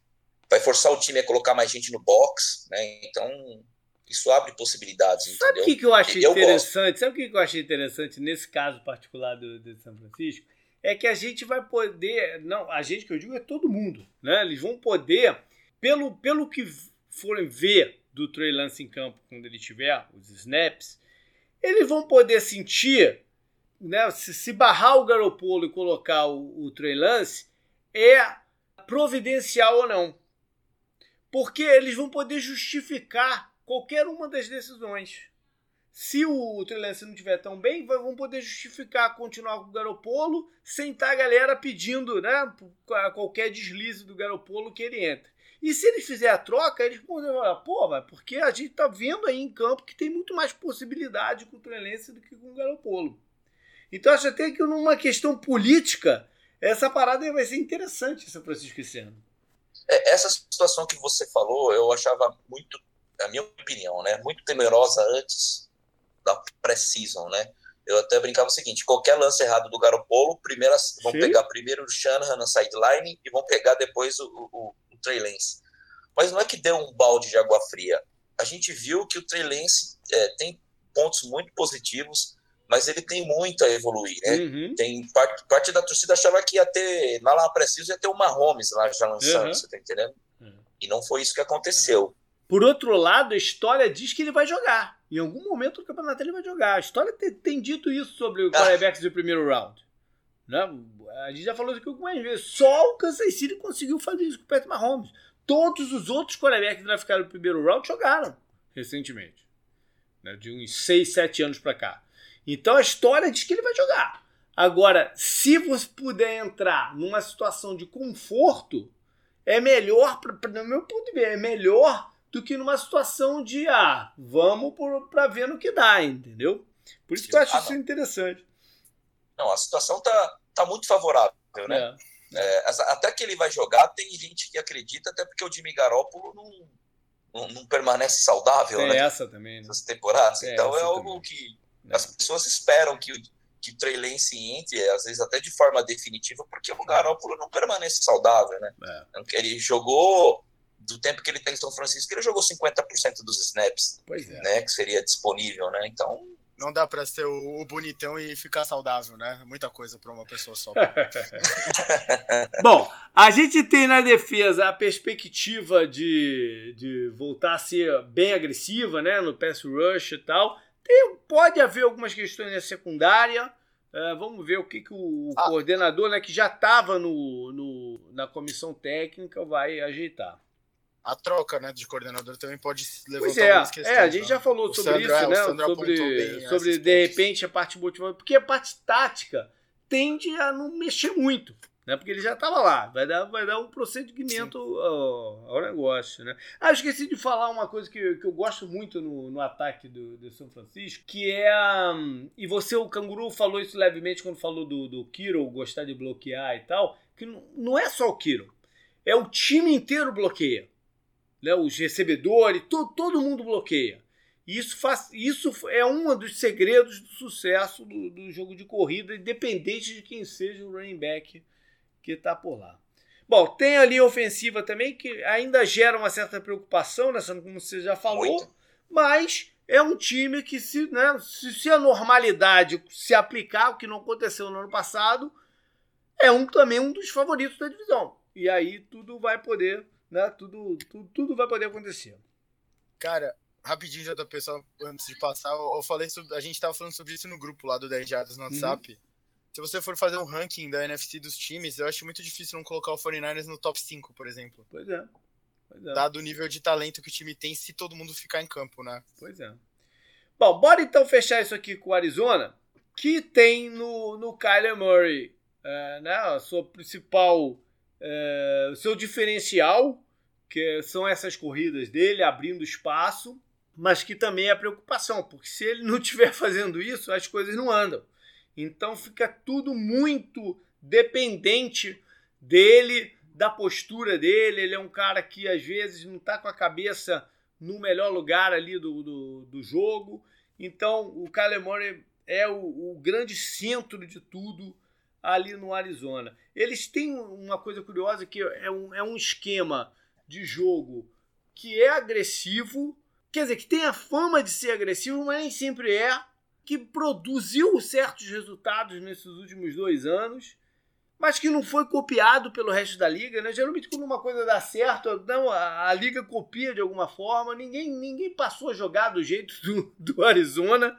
vai forçar o time a colocar mais gente no box, né? Então isso abre possibilidades. Sabe o que, que eu achei eu interessante? Gosto. Sabe o que, que eu achei interessante nesse caso particular do, do São Francisco? É que a gente vai poder, não, a gente que eu digo é todo mundo, né? Eles vão poder, pelo, pelo que forem ver do Trey Lance em campo quando ele tiver os snaps, eles vão poder sentir, né, se, se barrar o Garopolo e colocar o, o Trey Lance, é providencial ou não. Porque eles vão poder justificar qualquer uma das decisões. Se o Trey Lance não estiver tão bem, vão poder justificar continuar com o Garopolo sem estar a galera pedindo né, qualquer deslize do Garopolo que ele entre. E se eles fizerem a troca, eles podem falar, pô, mas porque a gente tá vendo aí em campo que tem muito mais possibilidade com o Trelense do que com o Garopolo. Então acho até que numa questão política, essa parada vai ser interessante, São Francisco esse ano. É, essa situação que você falou, eu achava muito, a minha opinião, né, muito temerosa antes da pré-season, né? Eu até brincava o seguinte: qualquer lance errado do Garopolo, primeiro, vão Sim. pegar primeiro o Shanahan na sideline e vão pegar depois o, o, Trey Lance. Mas não é que deu um balde de água fria. A gente viu que o Trey Lance é, tem pontos muito positivos, mas ele tem muito a evoluir. Né? Uhum. Tem parte, parte, da torcida achava que ia ter, lá lá preciso, ia ter o Mahomes lá já lançando, uhum. você tá entendendo? Uhum. E não foi isso que aconteceu. Por outro lado, a história diz que ele vai jogar. Em algum momento do campeonato ele vai jogar. A história tem, tem dito isso sobre o ah. quarterbacks do primeiro round. Né? A gente já falou isso aqui algumas vezes. Só o Kansas City conseguiu fazer isso com o Patrick Mahomes. Todos os outros quarterbacks que draficaram no primeiro round jogaram recentemente. Né? De uns 6, 7 anos para cá. Então a história diz que ele vai jogar. Agora, se você puder entrar numa situação de conforto, é melhor, pra, pra, no meu ponto de vista, é melhor do que numa situação de, ah, vamos para ver no que dá, entendeu? Por isso que eu acho ah, isso interessante. Não, a situação tá, tá muito favorável, né? É. É, até que ele vai jogar, tem gente que acredita, até porque o Jimmy Garoppolo não, não, não permanece saudável, tem né? essa também, né? Essas temporadas. então é algo também. que é. as pessoas esperam que o, que o Trey Lance entre, às vezes até de forma definitiva, porque o Garoppolo não permanece saudável, né? É. Ele jogou do tempo que ele tem em São Francisco, ele jogou 50% dos snaps, é. né, que seria disponível, né? Então, não dá para ser o, o, bonitão e ficar saudável, né? Muita coisa para uma pessoa só. Bom, a gente tem na defesa a perspectiva de, de voltar a ser bem agressiva, né? No pass rush e tal. Tem, pode haver algumas questões na secundária. Uh, vamos ver o que, que o ah. coordenador, né, que já estava no, no, na comissão técnica, vai ajeitar a troca né, de coordenador também pode levantar pois é, algumas questões. É, a gente né? já falou o sobre Sandro, isso, é, né? Sobre, sobre de repente, a parte motivante. Porque a parte tática tende a não mexer muito. Né? Porque ele já estava lá. Vai dar, vai dar um procedimento ao, ao, negócio. Né? Ah, eu esqueci de falar uma coisa que, que eu gosto muito no, no ataque do, do São Francisco, que é. Um, e você, o Canguru, falou isso levemente quando falou do, do Kiro gostar de bloquear e tal. Que não, não é só o Kiro. É o time inteiro bloqueia né, os recebedores, to, todo mundo bloqueia. Isso, faz, isso é um dos segredos do sucesso do, do, jogo de corrida, independente de quem seja o running back que está por lá. Bom, tem ali a ofensiva também, que ainda gera uma certa preocupação, né, como você já falou, Muito. mas é um time que, se, né, se, se a normalidade se aplicar, o que não aconteceu no ano passado, é um, também um dos favoritos da divisão. E aí tudo vai poder né? Tudo, tudo, tudo vai poder acontecer. Cara, rapidinho já da pessoa, antes de passar, eu falei sobre. A gente tava falando sobre isso no grupo lá do 10 Jardas no. WhatsApp. Uhum. Se você for fazer um ranking da NFC dos times, eu acho muito difícil não colocar o 49ers no top 5, por exemplo. Pois é. é. dado o nível de talento que o time tem se todo mundo ficar em campo, né? Pois é. Bom, bora então fechar isso aqui com o Arizona, que tem no, no Kyler Murray é, né, a sua principal, é, o seu diferencial, que são essas corridas dele, abrindo espaço, mas que também é preocupação, porque se ele não estiver fazendo isso, as coisas não andam. Então fica tudo muito dependente dele, da postura dele. Ele é um cara que às vezes não está com a cabeça no melhor lugar ali do, do, do jogo. Então o Murray é o, o, grande centro de tudo ali no Arizona. Eles têm uma coisa curiosa que é um, é um esquema de jogo que é agressivo, quer dizer, que tem a fama de ser agressivo, mas nem sempre é, que produziu certos resultados nesses últimos dois anos mas que não foi copiado pelo resto da liga, né? Geralmente quando uma coisa dá certo, não, a, a liga copia de alguma forma, ninguém, ninguém passou a jogar do jeito do, do Arizona.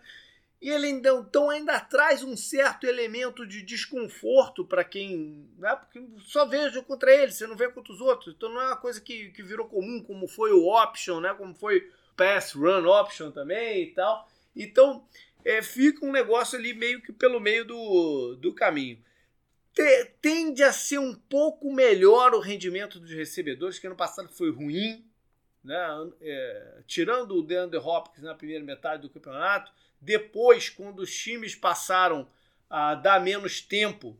E ele ainda, então ainda traz um certo elemento de desconforto para quem. Né? Porque só vejo contra ele, você não vê contra os outros. Então não é uma coisa que, que virou comum, como foi o option, né? como foi pass run option também e tal. Então é, fica um negócio ali meio que pelo meio do, do caminho tende a ser um pouco melhor o rendimento dos recebedores, que ano passado foi ruim, né? É, tirando o DeAndre Hopkins na primeira metade do campeonato. Depois, quando os times passaram a dar menos tempo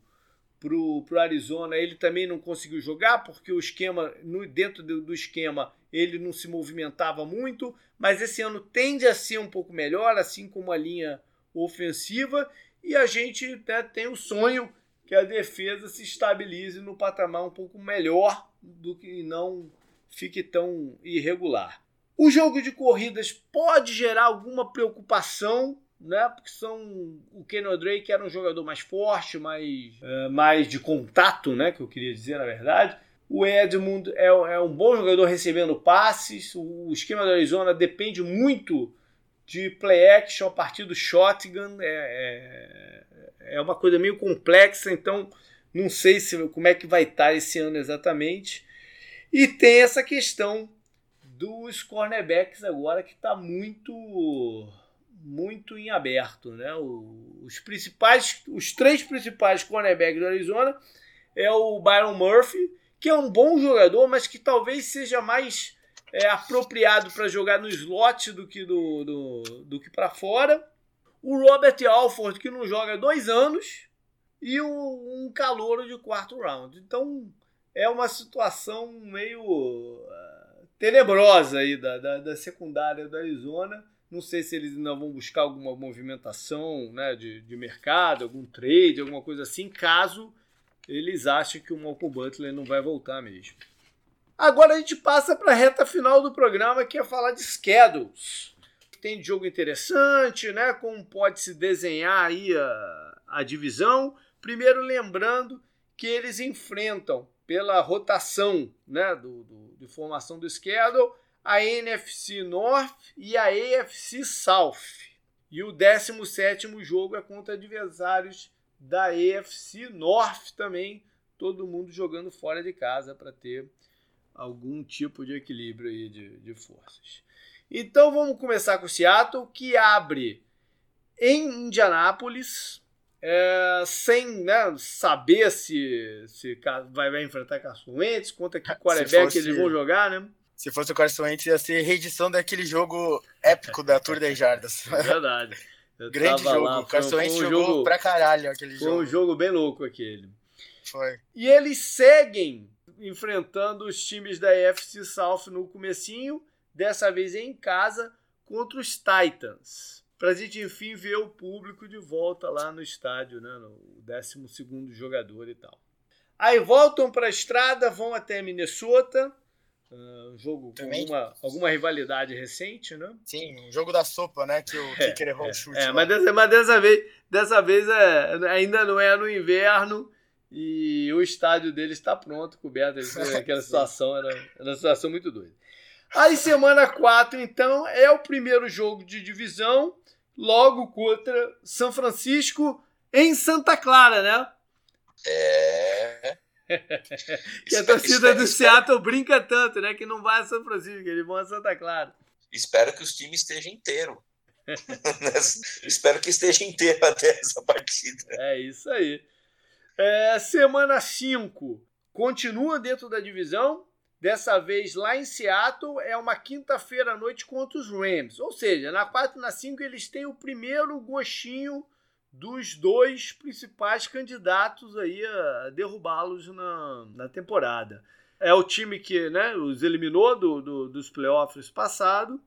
para o Arizona, ele também não conseguiu jogar, porque o esquema, no, dentro do, do esquema, ele não se movimentava muito, mas esse ano tende a ser um pouco melhor, assim como a linha ofensiva, e a gente né, tem o sonho que a defesa se estabilize no patamar um pouco melhor do que não fique tão irregular. O jogo de corridas pode gerar alguma preocupação, né? Porque são o Kenny Drake era um jogador mais forte, mais, uh, mais de contato, né? Que eu queria dizer na verdade. O Edmund é, é um bom jogador recebendo passes. O esquema da Arizona depende muito de play action a partir do shotgun. É, é, é uma coisa meio complexa, então não sei se, como é que vai estar esse ano exatamente. E tem essa questão dos cornerbacks agora que está muito muito em aberto, né? Os principais, os três principais cornerbacks do Arizona é o Byron Murphy, que é um bom jogador, mas que talvez seja mais é, apropriado para jogar no slot do que do, do, do que para fora o Robert Alford, que não joga há dois anos, e um, um calouro de quarto round. Então é uma situação meio tenebrosa aí da, da, da, secundária do Arizona. Não sei se eles ainda vão buscar alguma movimentação né, de, de mercado, algum trade, alguma coisa assim, caso eles achem que o Malcolm Butler não vai voltar mesmo. Agora a gente passa para a reta final do programa, que é falar de schedules tem jogo interessante, né? Como pode se desenhar aí a, a divisão. Primeiro lembrando que eles enfrentam pela rotação, né, do, do, de formação do schedule, a NFC North e a AFC South. E o 17 jogo é contra adversários da AFC North também, todo mundo jogando fora de casa para ter algum tipo de equilíbrio aí de, de forças. Então vamos começar com o Seattle, que abre em Indianápolis, é, sem né, saber se, se vai, vai enfrentar Caçoentes, contra que quarterback fosse, eles vão jogar, né? Se fosse o Caçoentes, ia ser reedição daquele jogo épico da Tour das Jardas. É verdade. Eu Grande jogo. Lá, o Caçoentes um jogou jogo, pra caralho aquele jogo. Foi um jogo bem louco aquele. Foi. E eles seguem enfrentando os times da FC South no comecinho dessa vez em casa contra os Titans. Para a gente, enfim, ver o público de volta lá no estádio, né, no 12 jogador e tal. Aí voltam para a estrada, vão até Minnesota. Uh, um jogo Também. com alguma, alguma rivalidade recente, né? Sim, um jogo da sopa, né? Que o é, Kicker errou é, o chute. É, mas dessa, mas dessa vez, dessa vez é, ainda não é no inverno e o estádio dele está pronto, coberto. Aquela situação era, era uma situação muito doida. Aí, semana 4, então, é o primeiro jogo de divisão, logo contra São Francisco em Santa Clara, né? É. que a torcida do Seattle brinca tanto, né? Que não vai a São Francisco, eles vão a Santa Clara. Espero que os times estejam inteiros. Espero que esteja inteiro até essa partida. É isso aí. É, semana 5 continua dentro da divisão. Dessa vez lá em Seattle é uma quinta-feira à noite contra os Rams. Ou seja, na 4 e na 5 eles têm o primeiro gostinho dos dois principais candidatos aí a derrubá-los na, na temporada. É o time que né, os eliminou do, do, dos playoffs passado.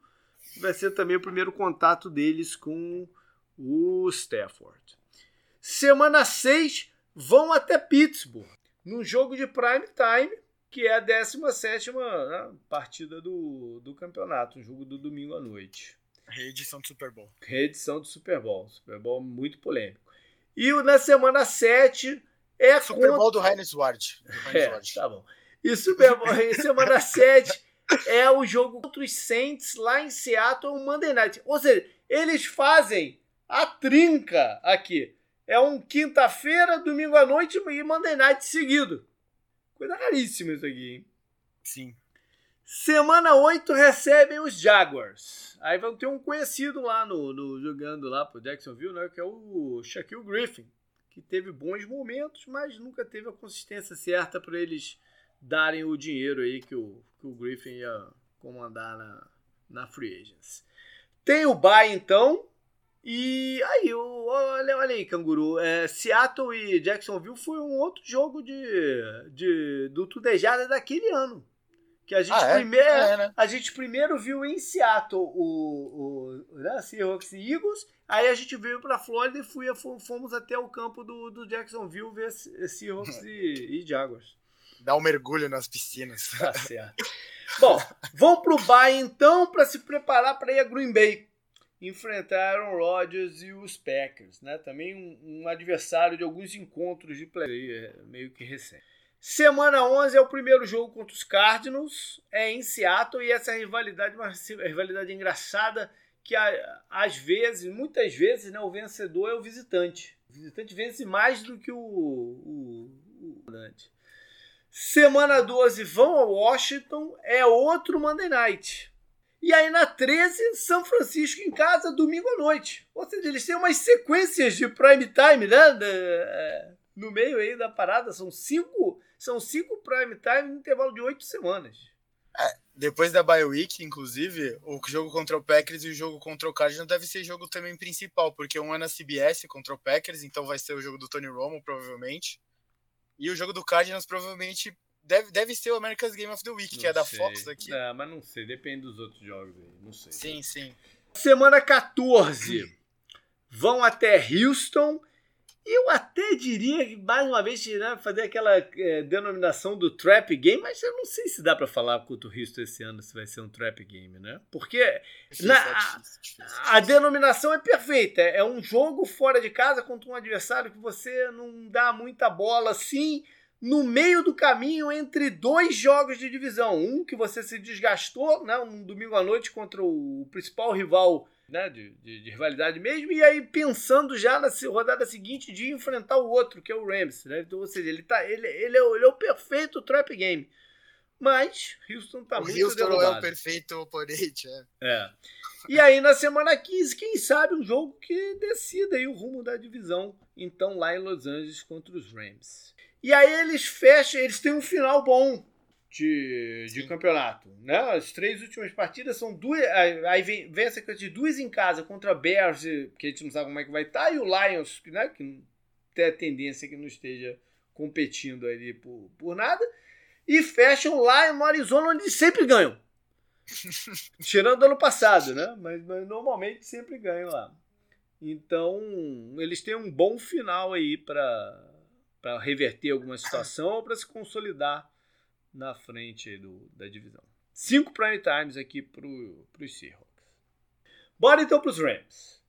Vai ser também o primeiro contato deles com o Stafford. Semana 6 vão até Pittsburgh, num jogo de prime time que é a 17 né, partida do, do campeonato, um jogo do domingo à noite. Reedição do Super Bowl. Reedição do Super Bowl. Super Bowl muito polêmico. E na semana 7 é Super contra... Bowl do Heinz Ward. É, tá bom. E Super Bowl, semana 7 é o jogo contra os Saints lá em Seattle, um Monday Night. Ou seja, eles fazem a trinca aqui. É um quinta-feira, domingo à noite e Monday Night seguido. Coisa raríssima isso aqui, hein? Sim. Semana 8 recebem os Jaguars. Aí vão ter um conhecido lá no, no jogando lá pro Jacksonville, né? Que é o Shaquille Griffin, que teve bons momentos, mas nunca teve a consistência certa para eles darem o dinheiro aí que o, que o Griffin ia comandar na, na Free Agents. Tem o Bay então, e aí, olha, olha aí, canguru. É, Seattle e Jacksonville foi um outro jogo de, de do Tudejada daquele ano. Que a gente, ah, é? primeiro, é, né? a gente primeiro viu em Seattle o, o né, Seahawks e Eagles, aí a gente veio para Flórida e fui, fomos até o campo do, do Jacksonville ver Seahawks e, e Jaguars. Dá um mergulho nas piscinas. Tá certo. Bom, vamos pro Bay então para se preparar para ir a Green Bay enfrentaram Rodgers e os Packers, né? Também um, um adversário de alguns encontros de play é, meio que recente. Semana 11 é o primeiro jogo contra os Cardinals, é em Seattle e essa rivalidade, uma rivalidade engraçada que às vezes, muitas vezes, né, o vencedor é o visitante. O visitante vence mais do que o, o, o Semana 12 vão a Washington, é outro Monday Night. E aí na 13, São Francisco em casa, domingo à noite. Ou seja, eles têm umas sequências de prime time, né? É, no meio aí da parada. São cinco, são cinco prime time no intervalo de oito semanas. É, depois da bye week, inclusive, o jogo contra o Packers e o jogo contra o Cardinals deve ser jogo também principal, porque um é na CBS contra o Packers, então vai ser o jogo do Tony Romo, provavelmente. E o jogo do Cardinals provavelmente Deve, deve ser o America's Game of the Week, não que é da Fox aqui. É, mas não sei, depende dos outros jogos aí, não sei. Sim, sim. Semana 14. Vão até Houston. Eu até diria que, mais uma vez, né, fazer aquela é, denominação do trap game, mas eu não sei se dá para falar contra o Houston esse ano se vai ser um trap game, né? Porque difícil, na, é difícil, difícil, a denominação é perfeita. É um jogo fora de casa contra um adversário que você não dá muita bola assim no meio do caminho entre dois jogos de divisão. Um que você se desgastou, né, um domingo à noite contra o principal rival né, de, de, de, rivalidade mesmo, e aí pensando já na rodada seguinte de enfrentar o outro, que é o Rams. Né? Então, ou seja, ele, tá, ele, ele, é, ele é o perfeito trap game. Mas Houston tá o muito Houston derrubado. é o perfeito oponente. É. é. E aí na semana 15, quem sabe um jogo que decida aí o rumo da divisão. Então lá em Los Angeles contra os Rams. E aí eles fecham, eles têm um final bom de, de campeonato. Né? As três últimas partidas são duas. Aí vem, vem a sequência de duas em casa contra Bears, que a gente não sabe como é que vai estar, tá, e o Lions, né? que tem a tendência que não esteja competindo ali por, por nada. E fecham lá no Arizona, onde eles sempre ganham. Tirando ano passado, né? Mas, mas normalmente sempre ganham lá. Então, eles têm um bom final aí para para reverter alguma situação ou para se consolidar na frente do, da divisão. Cinco prime times aqui para os Seahawks. Bora então para os Rams.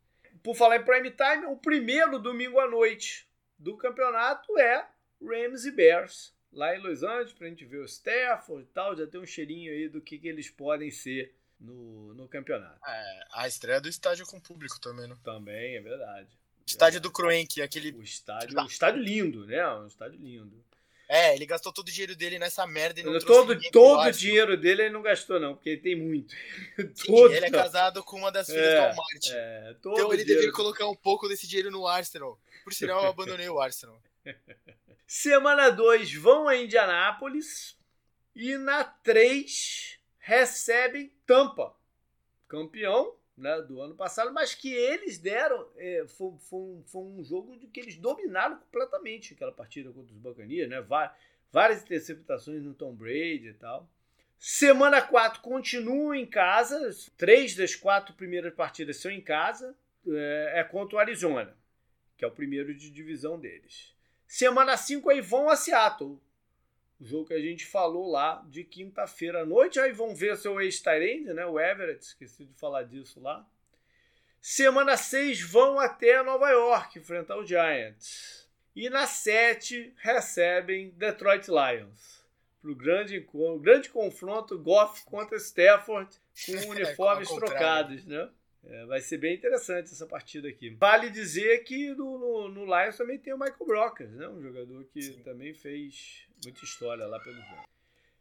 Por falar em prime time, o primeiro domingo à noite do campeonato é Rams e Bears. Lá em Los Angeles, para a gente ver o Stafford e tal, já tem um cheirinho aí do que, que eles podem ser no, no campeonato. É, a estreia do estádio com público também, né? Também, é verdade. Estádio do Kroenke, aquele. O estádio, o estádio lindo, né? Um estádio lindo. É, ele gastou todo o dinheiro dele nessa merda e não Todo, todo o dinheiro dele ele não gastou, não, porque ele tem muito. Sim, ele é casado com uma das filhas é, do Walmart. É, então ele deveria colocar um pouco desse dinheiro no Arsenal. Por sinal, eu abandonei o Arsenal. Semana 2 vão a Indianápolis e na 3 recebem Tampa, campeão né, do ano passado, mas que eles deram. É, foi, foi, foi, um jogo de que eles dominaram completamente aquela partida contra os Buccaneers, né? Várias interceptações no Tom Brady e tal. Semana 4 continuam em casa. Três das quatro primeiras partidas são em casa. É, é contra o Arizona, que é o primeiro de divisão deles. Semana 5 aí vão a Seattle. O jogo que a gente falou lá de quinta-feira à noite. Aí vão ver seu ex-Tyrande, né? O Everett, esqueci de falar disso lá. Semana 6 vão até Nova York enfrentar o Giants. E na 7 recebem Detroit Lions. Para o grande, grande confronto Goff contra Stafford com uniformes é, trocados, né? É, vai ser bem interessante essa partida aqui. Vale dizer que no, no, no Lions também tem o Michael Brockers, né? um jogador que Sim. também fez muita história lá pelo Giants.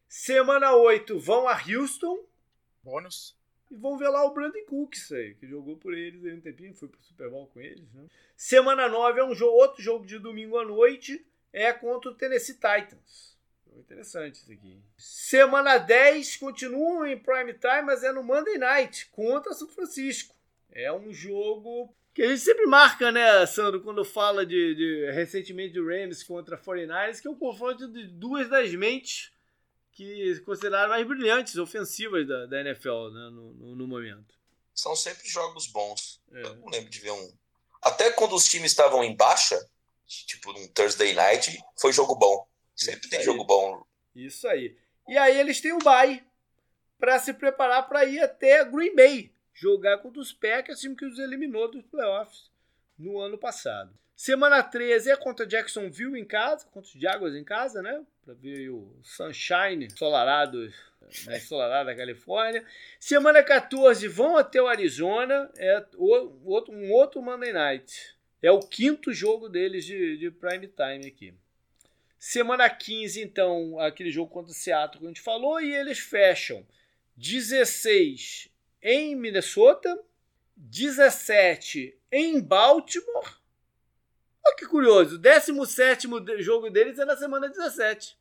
Semana 8 vão a Houston. Bônus. E vão ver lá o Brandon Cooks aí, que jogou por eles aí um tempinho, foi pro Super Bowl com eles. Né? Semana 9 é um jogo, outro jogo de domingo à noite, é contra o Tennessee Titans. Interessante isso aqui. Semana 10 continuam em prime time, mas é no Monday Night contra São Francisco. É um jogo que a gente sempre marca, né, Sandro, quando fala de, de recentemente de Rams contra 49ers, que é um confronto de duas das mentes que consideraram mais brilhantes, ofensivas da, da NFL né, no, no, no, momento. São sempre jogos bons. É. Eu não lembro de ver um. Até quando os times estavam em baixa, tipo num Thursday night, foi jogo bom. Sempre Isso tem aí. jogo bom. Isso aí. E aí eles têm o bye para se preparar para ir até Green Bay jogar contra os Packers, time que os eliminou dos playoffs no ano passado. Semana 13 é contra Jacksonville em casa, contra os Jaguars em casa, né? Para ver o Sunshine ensolarado, né? ensolarado da Califórnia. Semana 14 vão até o Arizona, é outro, um outro Monday Night. É o quinto jogo deles de, de prime time aqui. Semana 15, então, aquele jogo contra o Seattle que a gente falou, e eles fecham 16 em Minnesota, 17 em Baltimore. Olha que curioso, o 17 jogo deles é na semana 17.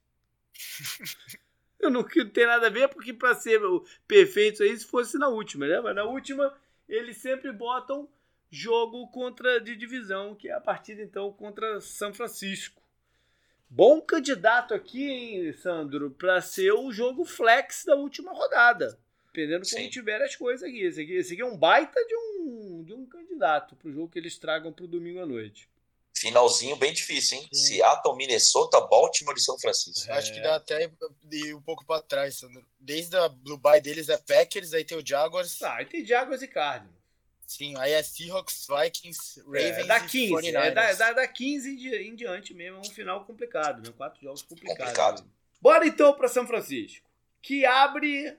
Eu não, não tem nada a ver, porque para ser perfeito aí, se fosse na última, né? Mas na última, eles sempre botam jogo contra de divisão, que é a partida então contra São Francisco. Bom candidato aqui, hein, Sandro, para ser o jogo flex da última rodada. Dependendo Sim. como tiver as coisas aqui. Esse, aqui. esse aqui é um baita de um, de um candidato para o jogo que eles tragam para o domingo à noite. Finalzinho bem difícil, hein? Sim. Seattle, Minnesota, Baltimore e São Francisco. É. Acho que dá até ir um pouco para trás, Sandro. Desde a Blue Bay deles é Packers, aí tem o Jaguars. Ah, aí tem Jaguars e Cardinals. Sim, aí é Seahawks, Vikings, Ravens é, da 15, e é da, da, da 15 em diante mesmo, é um final complicado, né? Quatro jogos complicados. Complicado. Bora então para São Francisco, que abre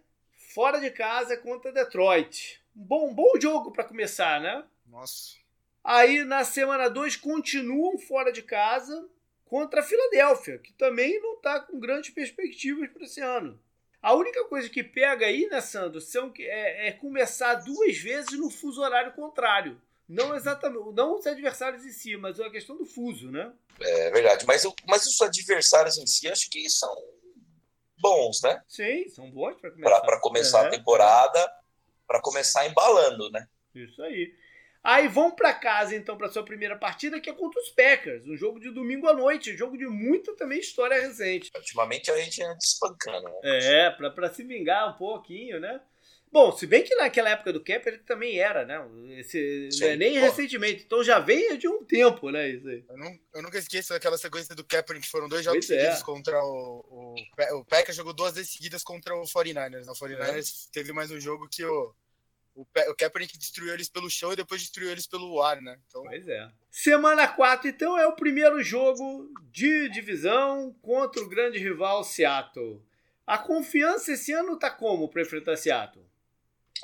fora de casa contra Detroit. Um bom, bom jogo para começar, né? Nossa. Aí na semana 2 continuam fora de casa contra a Filadélfia, que também não está com grandes perspectivas para esse ano. A única coisa que pega aí, né, Sandro, são, é, é começar duas vezes no fuso horário contrário. Não exatamente, não os adversários em si, mas a questão do fuso, né? É verdade, mas, mas os adversários em si acho que são bons, né? Sim, são bons para começar. Para começar é. a temporada, para começar embalando, né? Isso aí. Aí vão para casa então para sua primeira partida, que é contra os Packers, um jogo de domingo à noite, um jogo de muita também história recente. Ultimamente a gente anda espancando, né? É, para se vingar um pouquinho, né? Bom, se bem que naquela época do Kepler também era, né? Esse, Sim, né? nem pô. recentemente, então já vem de um tempo, né? Isso aí. Eu, não, eu nunca esqueço daquela sequência do Kepler que foram dois jogos pois é. seguidos é. contra o, o. O Packers jogou duas vezes seguidas contra o 49ers. Né? O 49ers é. teve mais um jogo que o o, o Kaepernick destruiu eles pelo chão e depois destruiu eles pelo ar, né? Então... Pois é. Semana 4, então, é o primeiro jogo de divisão contra o grande rival Seattle. A confiança esse ano tá como para enfrentar Seattle?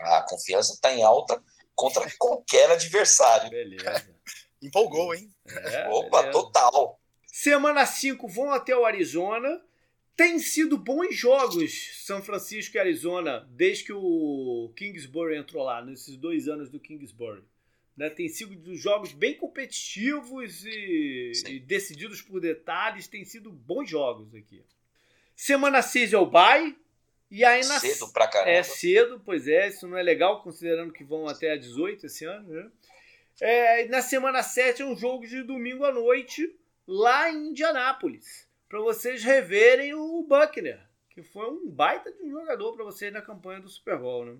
A confiança tá em alta contra qualquer adversário. Beleza. Empolgou, hein? É, Opa, beleza. total. Semana 5 vão até o Arizona. Tem sido bons jogos São Francisco e Arizona desde que o Kingsbury entrou lá, nesses dois anos do Kingsbury. Né? Tem sido jogos bem competitivos e, e, decididos por detalhes. Tem sido bons jogos aqui. Semana 6 é o bye. E aí na... Cedo pra caramba. É cedo, pois é. Isso não é legal, considerando que vão até a 18 esse ano. Né? É, na semana 7 é um jogo de domingo à noite lá em Indianápolis. Para vocês reverem o Buckner, que foi um baita de um jogador para vocês na campanha do Super Bowl, né?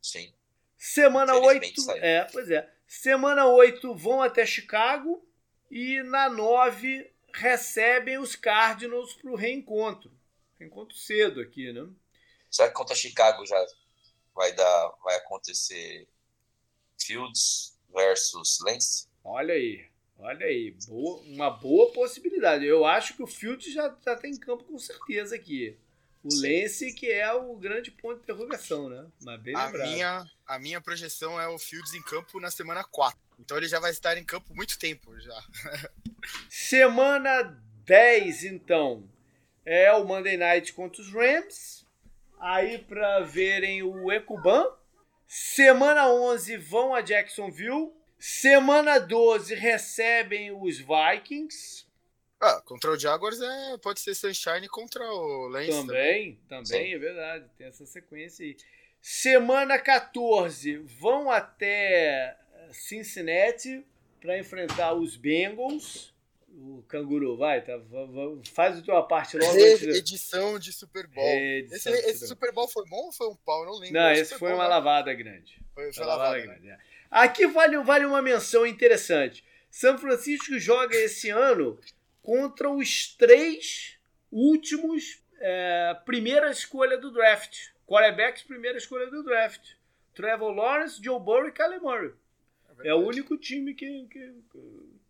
Sim. Semana 8. É, pois é. Semana 8 vão até Chicago e na 9 recebem os Cardinals para o reencontro. Reencontro cedo aqui, né? Será que contra Chicago já vai dar, vai acontecer Fields versus Lance? Olha aí, olha aí, boa, uma boa possibilidade. Eu acho que o Fields já, já tem tá campo com certeza aqui. O Lance que é o grande ponto de interrogação, né? Mas bem a minha, a minha projeção é o Fields em campo na semana 4. Então ele já vai estar em campo muito tempo já. semana 10, então, é o Monday Night contra os Rams. Aí para verem o Ecuban. Semana 11 vão a Jacksonville. Semana 12 recebem os Vikings. Ah, contra o Jaguars é, pode ser Sunshine contra o Lance. Também, também, é verdade. Tem essa sequência aí. Semana 14 vão até Cincinnati para enfrentar os Bengals. O canguru, vai, tá, faz a tua parte logo. Edição de Super Bowl. Edição esse, esse Super Bowl foi bom ou foi um pau? Não lembro. Não, esse foi uma lavada grande. Foi, foi lavada, lavada grande. É. Aqui vale, vale uma menção interessante. São Francisco joga esse ano contra os três últimos é, primeira escolha do draft. Quarterbacks, primeira escolha do draft. Trevor Lawrence, Joe Burrow e Kyler Murray. É, é, o único time que, que,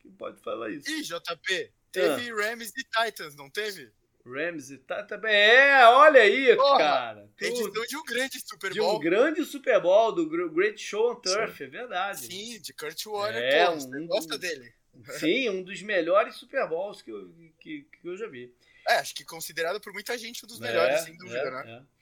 que, pode falar isso. Ih, JP, teve ah. Rams e Titans, não teve? Rams e Titans também. É, olha aí, Porra, cara. Edição de um grande Super Bowl. De um grande Super Bowl, do Great Show on Turf, Sim. é verdade. Sim, de Kurt Warner. É, um, você gosta dele. Sim, um dos melhores Super Bowls que eu, que, que eu já vi. É, acho que considerado por muita gente um dos melhores, é, sem dúvida, é, né? É.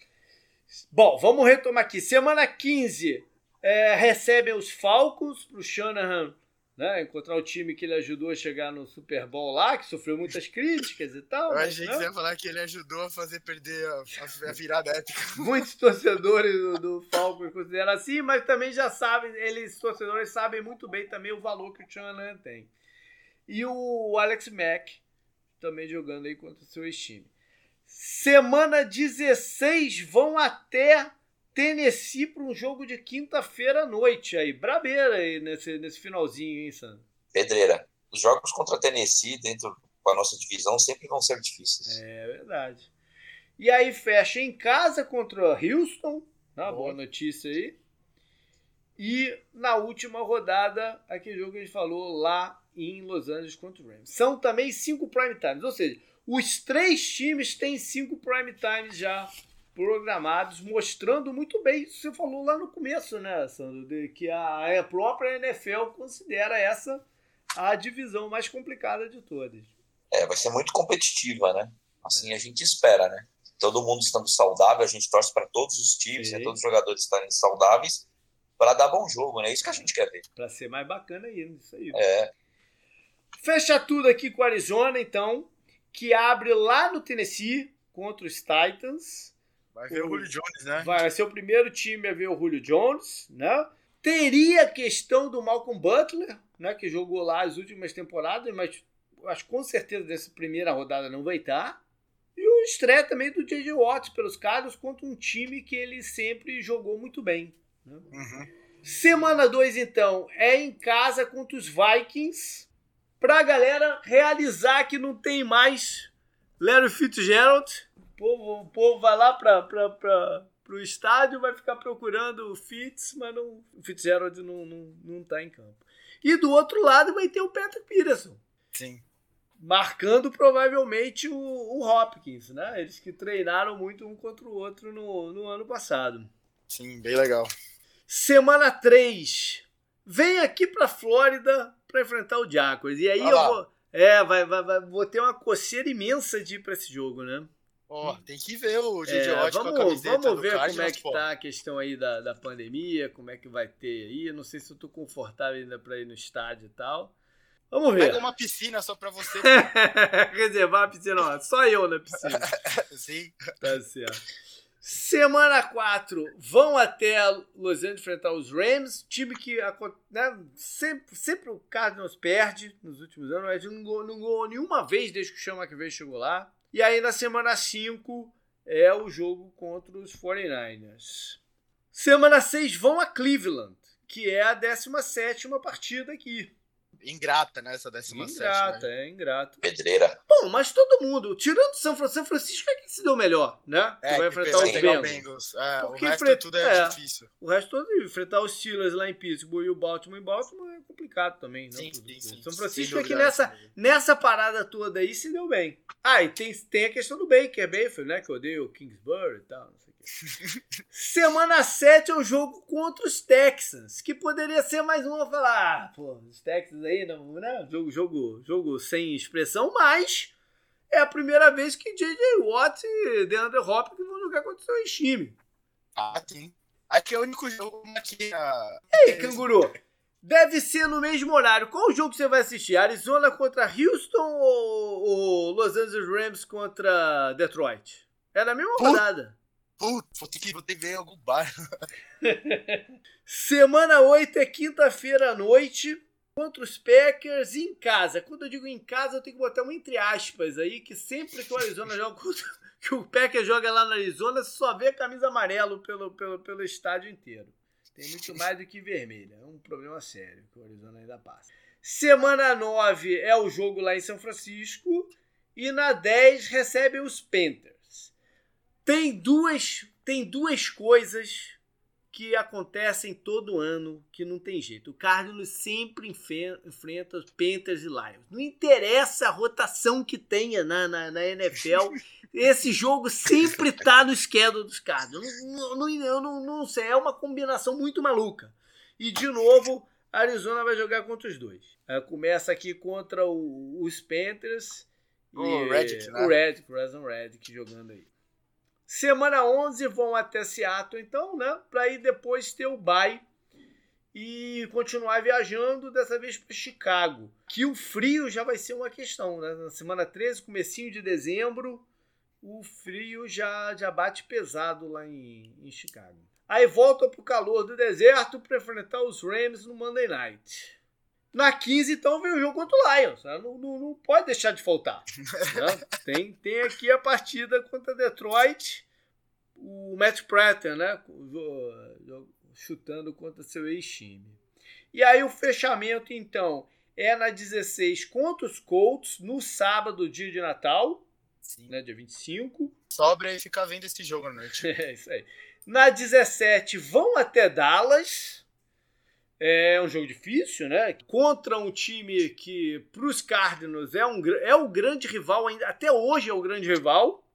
Bom, vamos retomar aqui. Semana 15 é, recebem os Falcons para o Shanahan né, encontrar o time que ele ajudou a chegar no Super Bowl lá, que sofreu muitas críticas e tal. A gente né? ia falar que ele ajudou a fazer perder a, a virada épica. Muitos torcedores do, do Falcons consideram assim, mas também já sabem, eles, torcedores, sabem muito bem também o valor que o Shanahan tem. E o Alex Mack também jogando aí contra o seu time. Semana 16 vão até Tennessee para um jogo de quinta-feira à noite aí. Brabeira aí nesse, nesse finalzinho, hein, Sandro? Pedreira. Os jogos contra Tennessee dentro da nossa divisão sempre vão ser difíceis. É verdade. E aí fecha em casa contra Houston. Né? Boa notícia aí. E na última rodada, aquele jogo que a gente falou lá em Los Angeles contra o Rams. São também cinco prime times, ou seja, os três times têm cinco prime times já programados, mostrando muito bem isso que você falou lá no começo, né, Sandro? De que a, a própria NFL considera essa a divisão mais complicada de todas. É, vai ser muito competitiva, né? Assim a gente espera, né? Todo mundo estando saudável, a gente torce para todos os times, né? todos os jogadores estarem saudáveis para dar bom jogo, né? É isso que a gente quer ver. Para ser mais bacana ainda, isso aí. É. Fecha tudo aqui com o Arizona, então, que abre lá no Tennessee contra os Titans. Vai ver o, o Julio Jones, né? Vai ser o primeiro time a ver o Julio Jones, né? Teria a questão do Malcolm Butler, né? Que jogou lá as últimas temporadas, mas acho com certeza nessa primeira rodada não vai estar. E o estreia também do J.J. Watts pelos caras contra um time que ele sempre jogou muito bem. Né? Uhum. Semana 2, então, é em casa contra os Vikings pra galera realizar que não tem mais Larry Fitzgerald. O povo, o povo vai lá pra, pra, pra, pro estádio, vai ficar procurando o Fitz, mas não, o Fitzgerald não, não, não tá em campo. E do outro lado vai ter o Patrick Peterson. Sim. Marcando provavelmente o, o Hopkins, né? Eles que treinaram muito um contra o outro no, no ano passado. Sim, bem legal. Semana 3. Vem aqui pra Flórida para enfrentar o Jaguars. E aí eu vou, É, vai, vai, vai, vou ter uma coceira imensa de ir pra esse jogo, né? Ó, oh, tem que ver o Didi é, vamos, com a camiseta Vamos ver como é que pô. tá a questão aí da, da pandemia, como é que vai ter aí. Eu não sei se eu tô confortável ainda pra ir no estádio e tal. Vamos ver. Pega uma piscina só pra você. Quer dizer, vai uma piscina, só eu na piscina. Sim. Tá certo. Semana 4, vão até Los Angeles enfrentar os Rams, time que né, sempre, sempre o Cardinals perde nos últimos anos, mas não não ganhou nenhuma vez desde que o Sean McVay chegou lá. E aí na semana 5 é o jogo contra os 49ers. Semana 6 vão a Cleveland, que é a 17 partida aqui ingrata, né? Essa décima Ingrata, né? é ingrata. Pedreira. Bom, mas todo mundo, tirando São Francisco, São Francisco é que se deu melhor, né? É, que vai enfrentar os Bengals. Bengals. É, o resto enfrenta... tudo é, é, difícil. O resto todo, enfrentar os Steelers lá em Pittsburgh e o Baltimore em Baltimore é complicado também, né? Sim, sim, sim. São Francisco é que nessa, nessa parada toda aí se deu bem. Ah, e tem, tem a questão do Baker Mayfield, né? Que eu odeio o Kingsbury e tal, não sei Semana 7 é o jogo contra os Texans, que poderia ser mais uma falar, ah, pô, os Texans aí, não, né? Jogo, jogo, jogo sem expressão, mas é a primeira vez que J.J. Watt e DeAndre Hopkins vão jogar contra o seu time. Ah, sim. Aqui é o único jogo aqui. Uh... Ei, canguru! Deve ser no mesmo horário. Qual jogo você vai assistir? Arizona contra Houston ou, ou Los Angeles Rams contra Detroit? É na mesma rodada. Putz, vou ter que, vou ter ver algum bar. Semana 8 é quinta-feira à noite contra os Packers em casa. Quando eu digo em casa, eu tenho que botar um entre aspas aí, que sempre que o Arizona joga que o Packers joga lá no Arizona, só vê a camisa amarelo pelo, pelo, pelo estádio inteiro. Tem muito mais do que vermelha. É um problema sério que o Arizona ainda passa. Semana 9 é o jogo lá em São Francisco. E na 10 recebem os Panthers. Tem duas, tem duas coisas que acontecem todo ano que não tem jeito. O Cardinals sempre enfrenta os Panthers e Lions. Não interessa a rotação que tenha na, na, na NFL, esse jogo sempre tá no schedule dos Cardinals. Não, não, eu não, não sei, é uma combinação muito maluca. E de novo, a Arizona vai jogar contra os dois. Começa aqui contra o, os Panthers o e Redick, né? o Redick, o Redick jogando aí. Semana 11 vão até Seattle, então, né? Para ir depois ter o bye e continuar viajando, dessa vez para Chicago. Que o frio já vai ser uma questão, né? Na semana 13, comecinho de dezembro, o frio já, já bate pesado lá em, em Chicago. Aí volta para o calor do deserto para enfrentar os Rams no Monday Night. Na 15, então, vem o jogo contra o Lions. Né? Não, não, não, pode deixar de faltar. Né? tem, tem aqui a partida contra Detroit. O Matt Prater, né? Chutando contra seu ex-time. E aí o fechamento, então, é na 16 contra os Colts, no sábado, dia de Natal. Sim. Né, dia 25. Sobra e ficar vendo esse jogo à noite. é, isso aí. Na 17, vão até Dallas é um jogo difícil, né? Contra um time que, para os Cardinals, é, um, é o grande rival, ainda até hoje é o grande rival.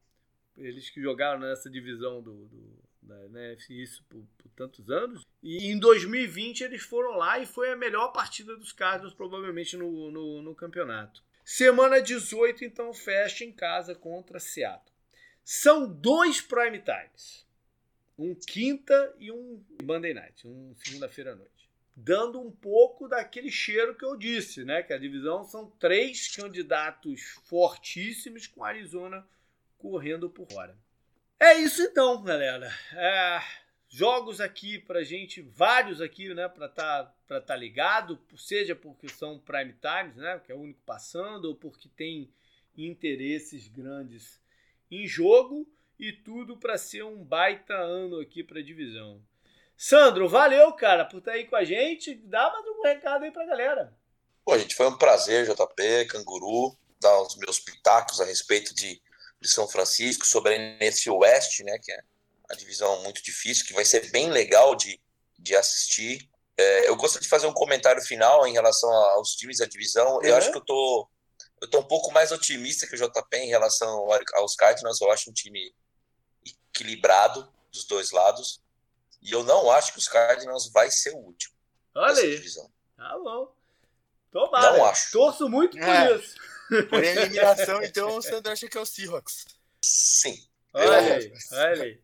Eles que jogaram nessa divisão do, do da NFC isso por, por, tantos anos. E em 2020 eles foram lá e foi a melhor partida dos Cardinals, provavelmente, no, no, no campeonato. Semana 18, então, fecha em casa contra Seattle. São dois prime times. Um quinta e um Monday night, um segunda-feira à noite dando um pouco daquele cheiro que eu disse, né? Que a divisão são três candidatos fortíssimos com Arizona correndo por fora. É isso então, galera. É, jogos aqui pra gente, vários aqui, né? Pra tá, pra tá ligado, seja porque são prime times, né? Que é o único passando, ou porque tem interesses grandes em jogo e tudo para ser um baita ano aqui para divisão. Sandro, valeu, cara, por estar aí com a gente. Dá mais um recado aí pra galera. Pô, gente, foi um prazer, JP, Canguru, dar os meus pitacos a respeito de, de São Francisco, sobre a NFC Oeste, né, que é uma divisão muito difícil, que vai ser bem legal de, de assistir. É, eu gostaria de fazer um comentário final em relação aos times da divisão. Uhum. Eu acho que eu tô, eu tô um pouco mais otimista que o JP em relação aos Cardinals. Eu acho um time equilibrado dos dois lados. E eu não acho que os Cardinals vai ser o último. Olha aí. Divisão. Tá bom. Tomara. Não acho. Torço muito por É. isso. Por eliminação, então o Sandro acha que é o Seahawks. Sim. Olha aí, olha aí.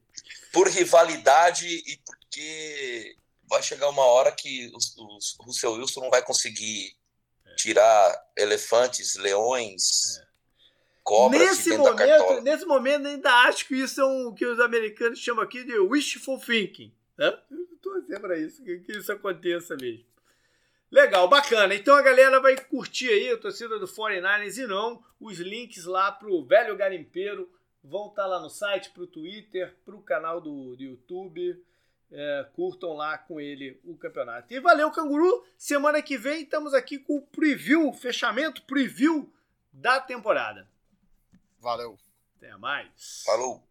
Por rivalidade e porque vai chegar uma hora que os, os Russell Wilson não vai conseguir tirar elefantes, leões, cobras de Nesse da momento, nesse momento, ainda acho que isso é um, o que os americanos chamam aqui de wishful thinking. Né? Torcendo pra isso, que, que isso aconteça mesmo. Legal, bacana. Então a galera vai curtir aí a torcida do 49ers e não os links lá pro Velho Garimpeiro vão estar lá no site, pro Twitter, pro canal do, do YouTube. É, curtam lá com ele o campeonato. E valeu, Canguru. Semana que vem estamos aqui com o preview, fechamento, preview da temporada. Valeu. Até mais. Falou.